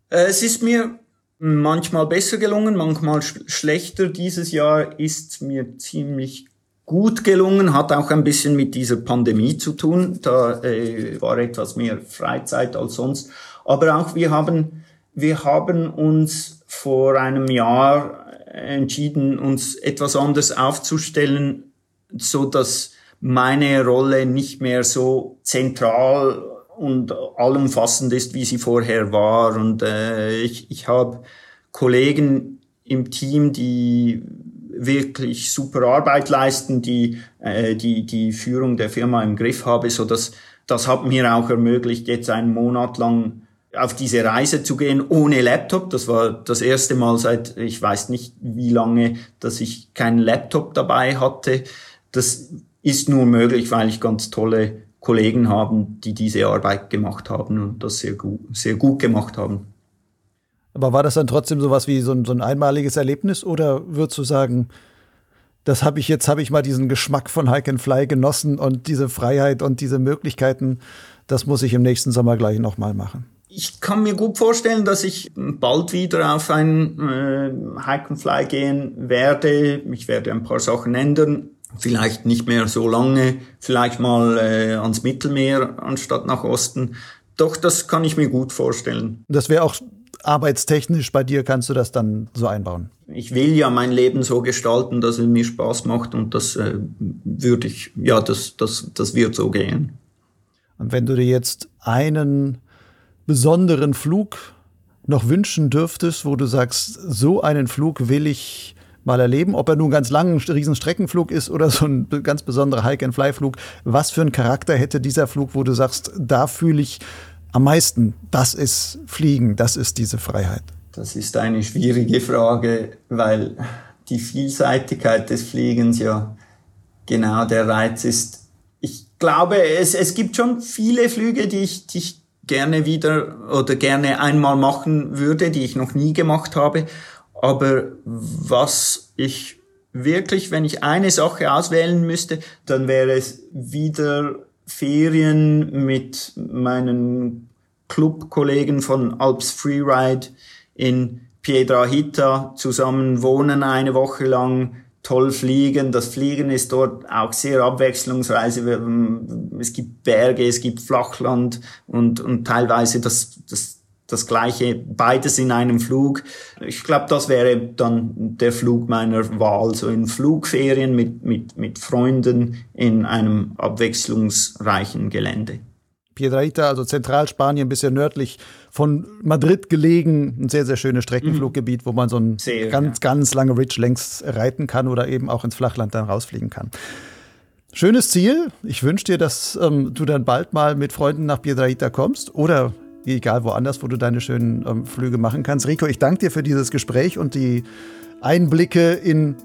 S1: Äh, es ist mir manchmal besser gelungen, manchmal sch schlechter. Dieses Jahr ist mir ziemlich gut gelungen, hat auch ein bisschen mit dieser Pandemie zu tun. Da äh, war etwas mehr Freizeit als sonst. Aber auch wir haben, wir haben uns vor einem Jahr entschieden, uns etwas anders aufzustellen, so dass meine Rolle nicht mehr so zentral und allumfassend ist, wie sie vorher war. Und äh, ich, ich habe Kollegen im Team, die wirklich super Arbeit leisten, die äh, die die Führung der Firma im Griff habe, so dass das hat mir auch ermöglicht, jetzt einen Monat lang auf diese Reise zu gehen ohne Laptop. Das war das erste Mal seit ich weiß nicht wie lange, dass ich keinen Laptop dabei hatte. Das ist nur möglich, weil ich ganz tolle Kollegen haben, die diese Arbeit gemacht haben und das sehr gut, sehr gut gemacht haben.
S2: Aber war das dann trotzdem sowas wie so ein, so ein einmaliges Erlebnis oder würdest du sagen, das habe ich jetzt, habe ich mal diesen Geschmack von Hike and Fly genossen und diese Freiheit und diese Möglichkeiten, das muss ich im nächsten Sommer gleich nochmal machen?
S1: Ich kann mir gut vorstellen, dass ich bald wieder auf ein äh, Hike and Fly gehen werde. Ich werde ein paar Sachen ändern vielleicht nicht mehr so lange, vielleicht mal äh, ans Mittelmeer anstatt nach Osten. Doch, das kann ich mir gut vorstellen.
S2: Das wäre auch arbeitstechnisch bei dir, kannst du das dann so einbauen?
S1: Ich will ja mein Leben so gestalten, dass es mir Spaß macht und das äh, würde ich, ja, das, das, das wird so gehen.
S2: Und wenn du dir jetzt einen besonderen Flug noch wünschen dürftest, wo du sagst, so einen Flug will ich mal erleben, ob er nun ganz lang ein Riesenstreckenflug ist oder so ein ganz besonderer Hike-and-Fly-Flug. Was für einen Charakter hätte dieser Flug, wo du sagst, da fühle ich am meisten, das ist Fliegen, das ist diese Freiheit?
S1: Das ist eine schwierige Frage, weil die Vielseitigkeit des Fliegens ja genau der Reiz ist. Ich glaube, es, es gibt schon viele Flüge, die ich, die ich gerne wieder oder gerne einmal machen würde, die ich noch nie gemacht habe. Aber was ich wirklich, wenn ich eine Sache auswählen müsste, dann wäre es wieder Ferien mit meinen Clubkollegen von Alps Freeride in Piedrahita zusammen wohnen eine Woche lang, toll fliegen. Das Fliegen ist dort auch sehr abwechslungsreich. Es gibt Berge, es gibt Flachland und, und teilweise das, das das gleiche, beides in einem Flug. Ich glaube, das wäre dann der Flug meiner Wahl, so in Flugferien mit, mit, mit Freunden in einem abwechslungsreichen Gelände.
S2: Piedrahita, also Zentralspanien, ein bisschen nördlich von Madrid gelegen, ein sehr, sehr schönes Streckenfluggebiet, wo man so ein sehr, ganz, ja. ganz lange Ridge längs reiten kann oder eben auch ins Flachland dann rausfliegen kann. Schönes Ziel. Ich wünsche dir, dass ähm, du dann bald mal mit Freunden nach Piedrahita kommst oder egal woanders, wo du deine schönen ähm, Flüge machen kannst. Rico, ich danke dir für dieses Gespräch und die Einblicke in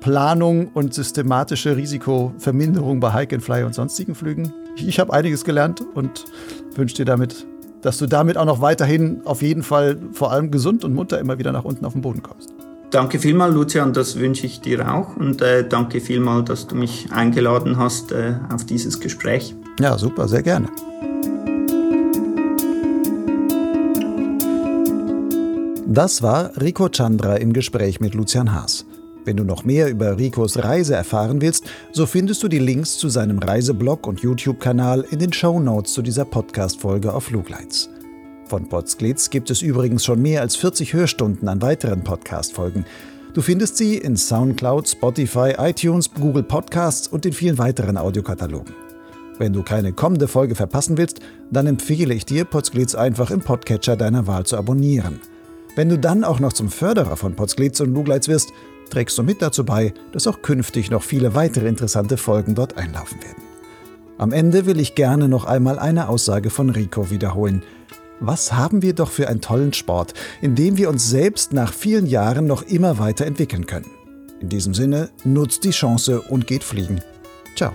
S2: Planung und systematische Risikoverminderung bei Hike and Fly und sonstigen Flügen. Ich, habe einiges gelernt und wünsche dir damit, dass du damit auch noch weiterhin auf jeden Fall vor allem gesund und munter immer wieder nach unten auf den Boden kommst.
S1: Danke vielmal, Lucian, das wünsche ich dir auch. Und äh, danke vielmal, dass du mich eingeladen hast äh, auf dieses Gespräch.
S2: Ja, super, sehr gerne. Das war Rico Chandra im Gespräch mit Lucian Haas. Wenn du noch mehr über Ricos Reise erfahren willst, so findest du die Links zu seinem Reiseblog und YouTube-Kanal in den Show Notes zu dieser Podcast-Folge auf Flugleits. Von Potsglitz gibt es übrigens schon mehr als 40 Hörstunden an weiteren Podcast-Folgen. Du findest sie in Soundcloud, Spotify, iTunes, Google Podcasts und in vielen weiteren Audiokatalogen. Wenn du keine kommende Folge verpassen willst, dann empfehle ich dir, Potsglitz einfach im Podcatcher deiner Wahl zu abonnieren. Wenn du dann auch noch zum Förderer von Potsglitz und Lugleitz wirst, trägst du mit dazu bei, dass auch künftig noch viele weitere interessante Folgen dort einlaufen werden. Am Ende will ich gerne noch einmal eine Aussage von Rico wiederholen. Was haben wir doch für einen tollen Sport, in dem wir uns selbst nach vielen Jahren noch immer weiterentwickeln können. In diesem Sinne, nutzt die Chance und geht fliegen. Ciao.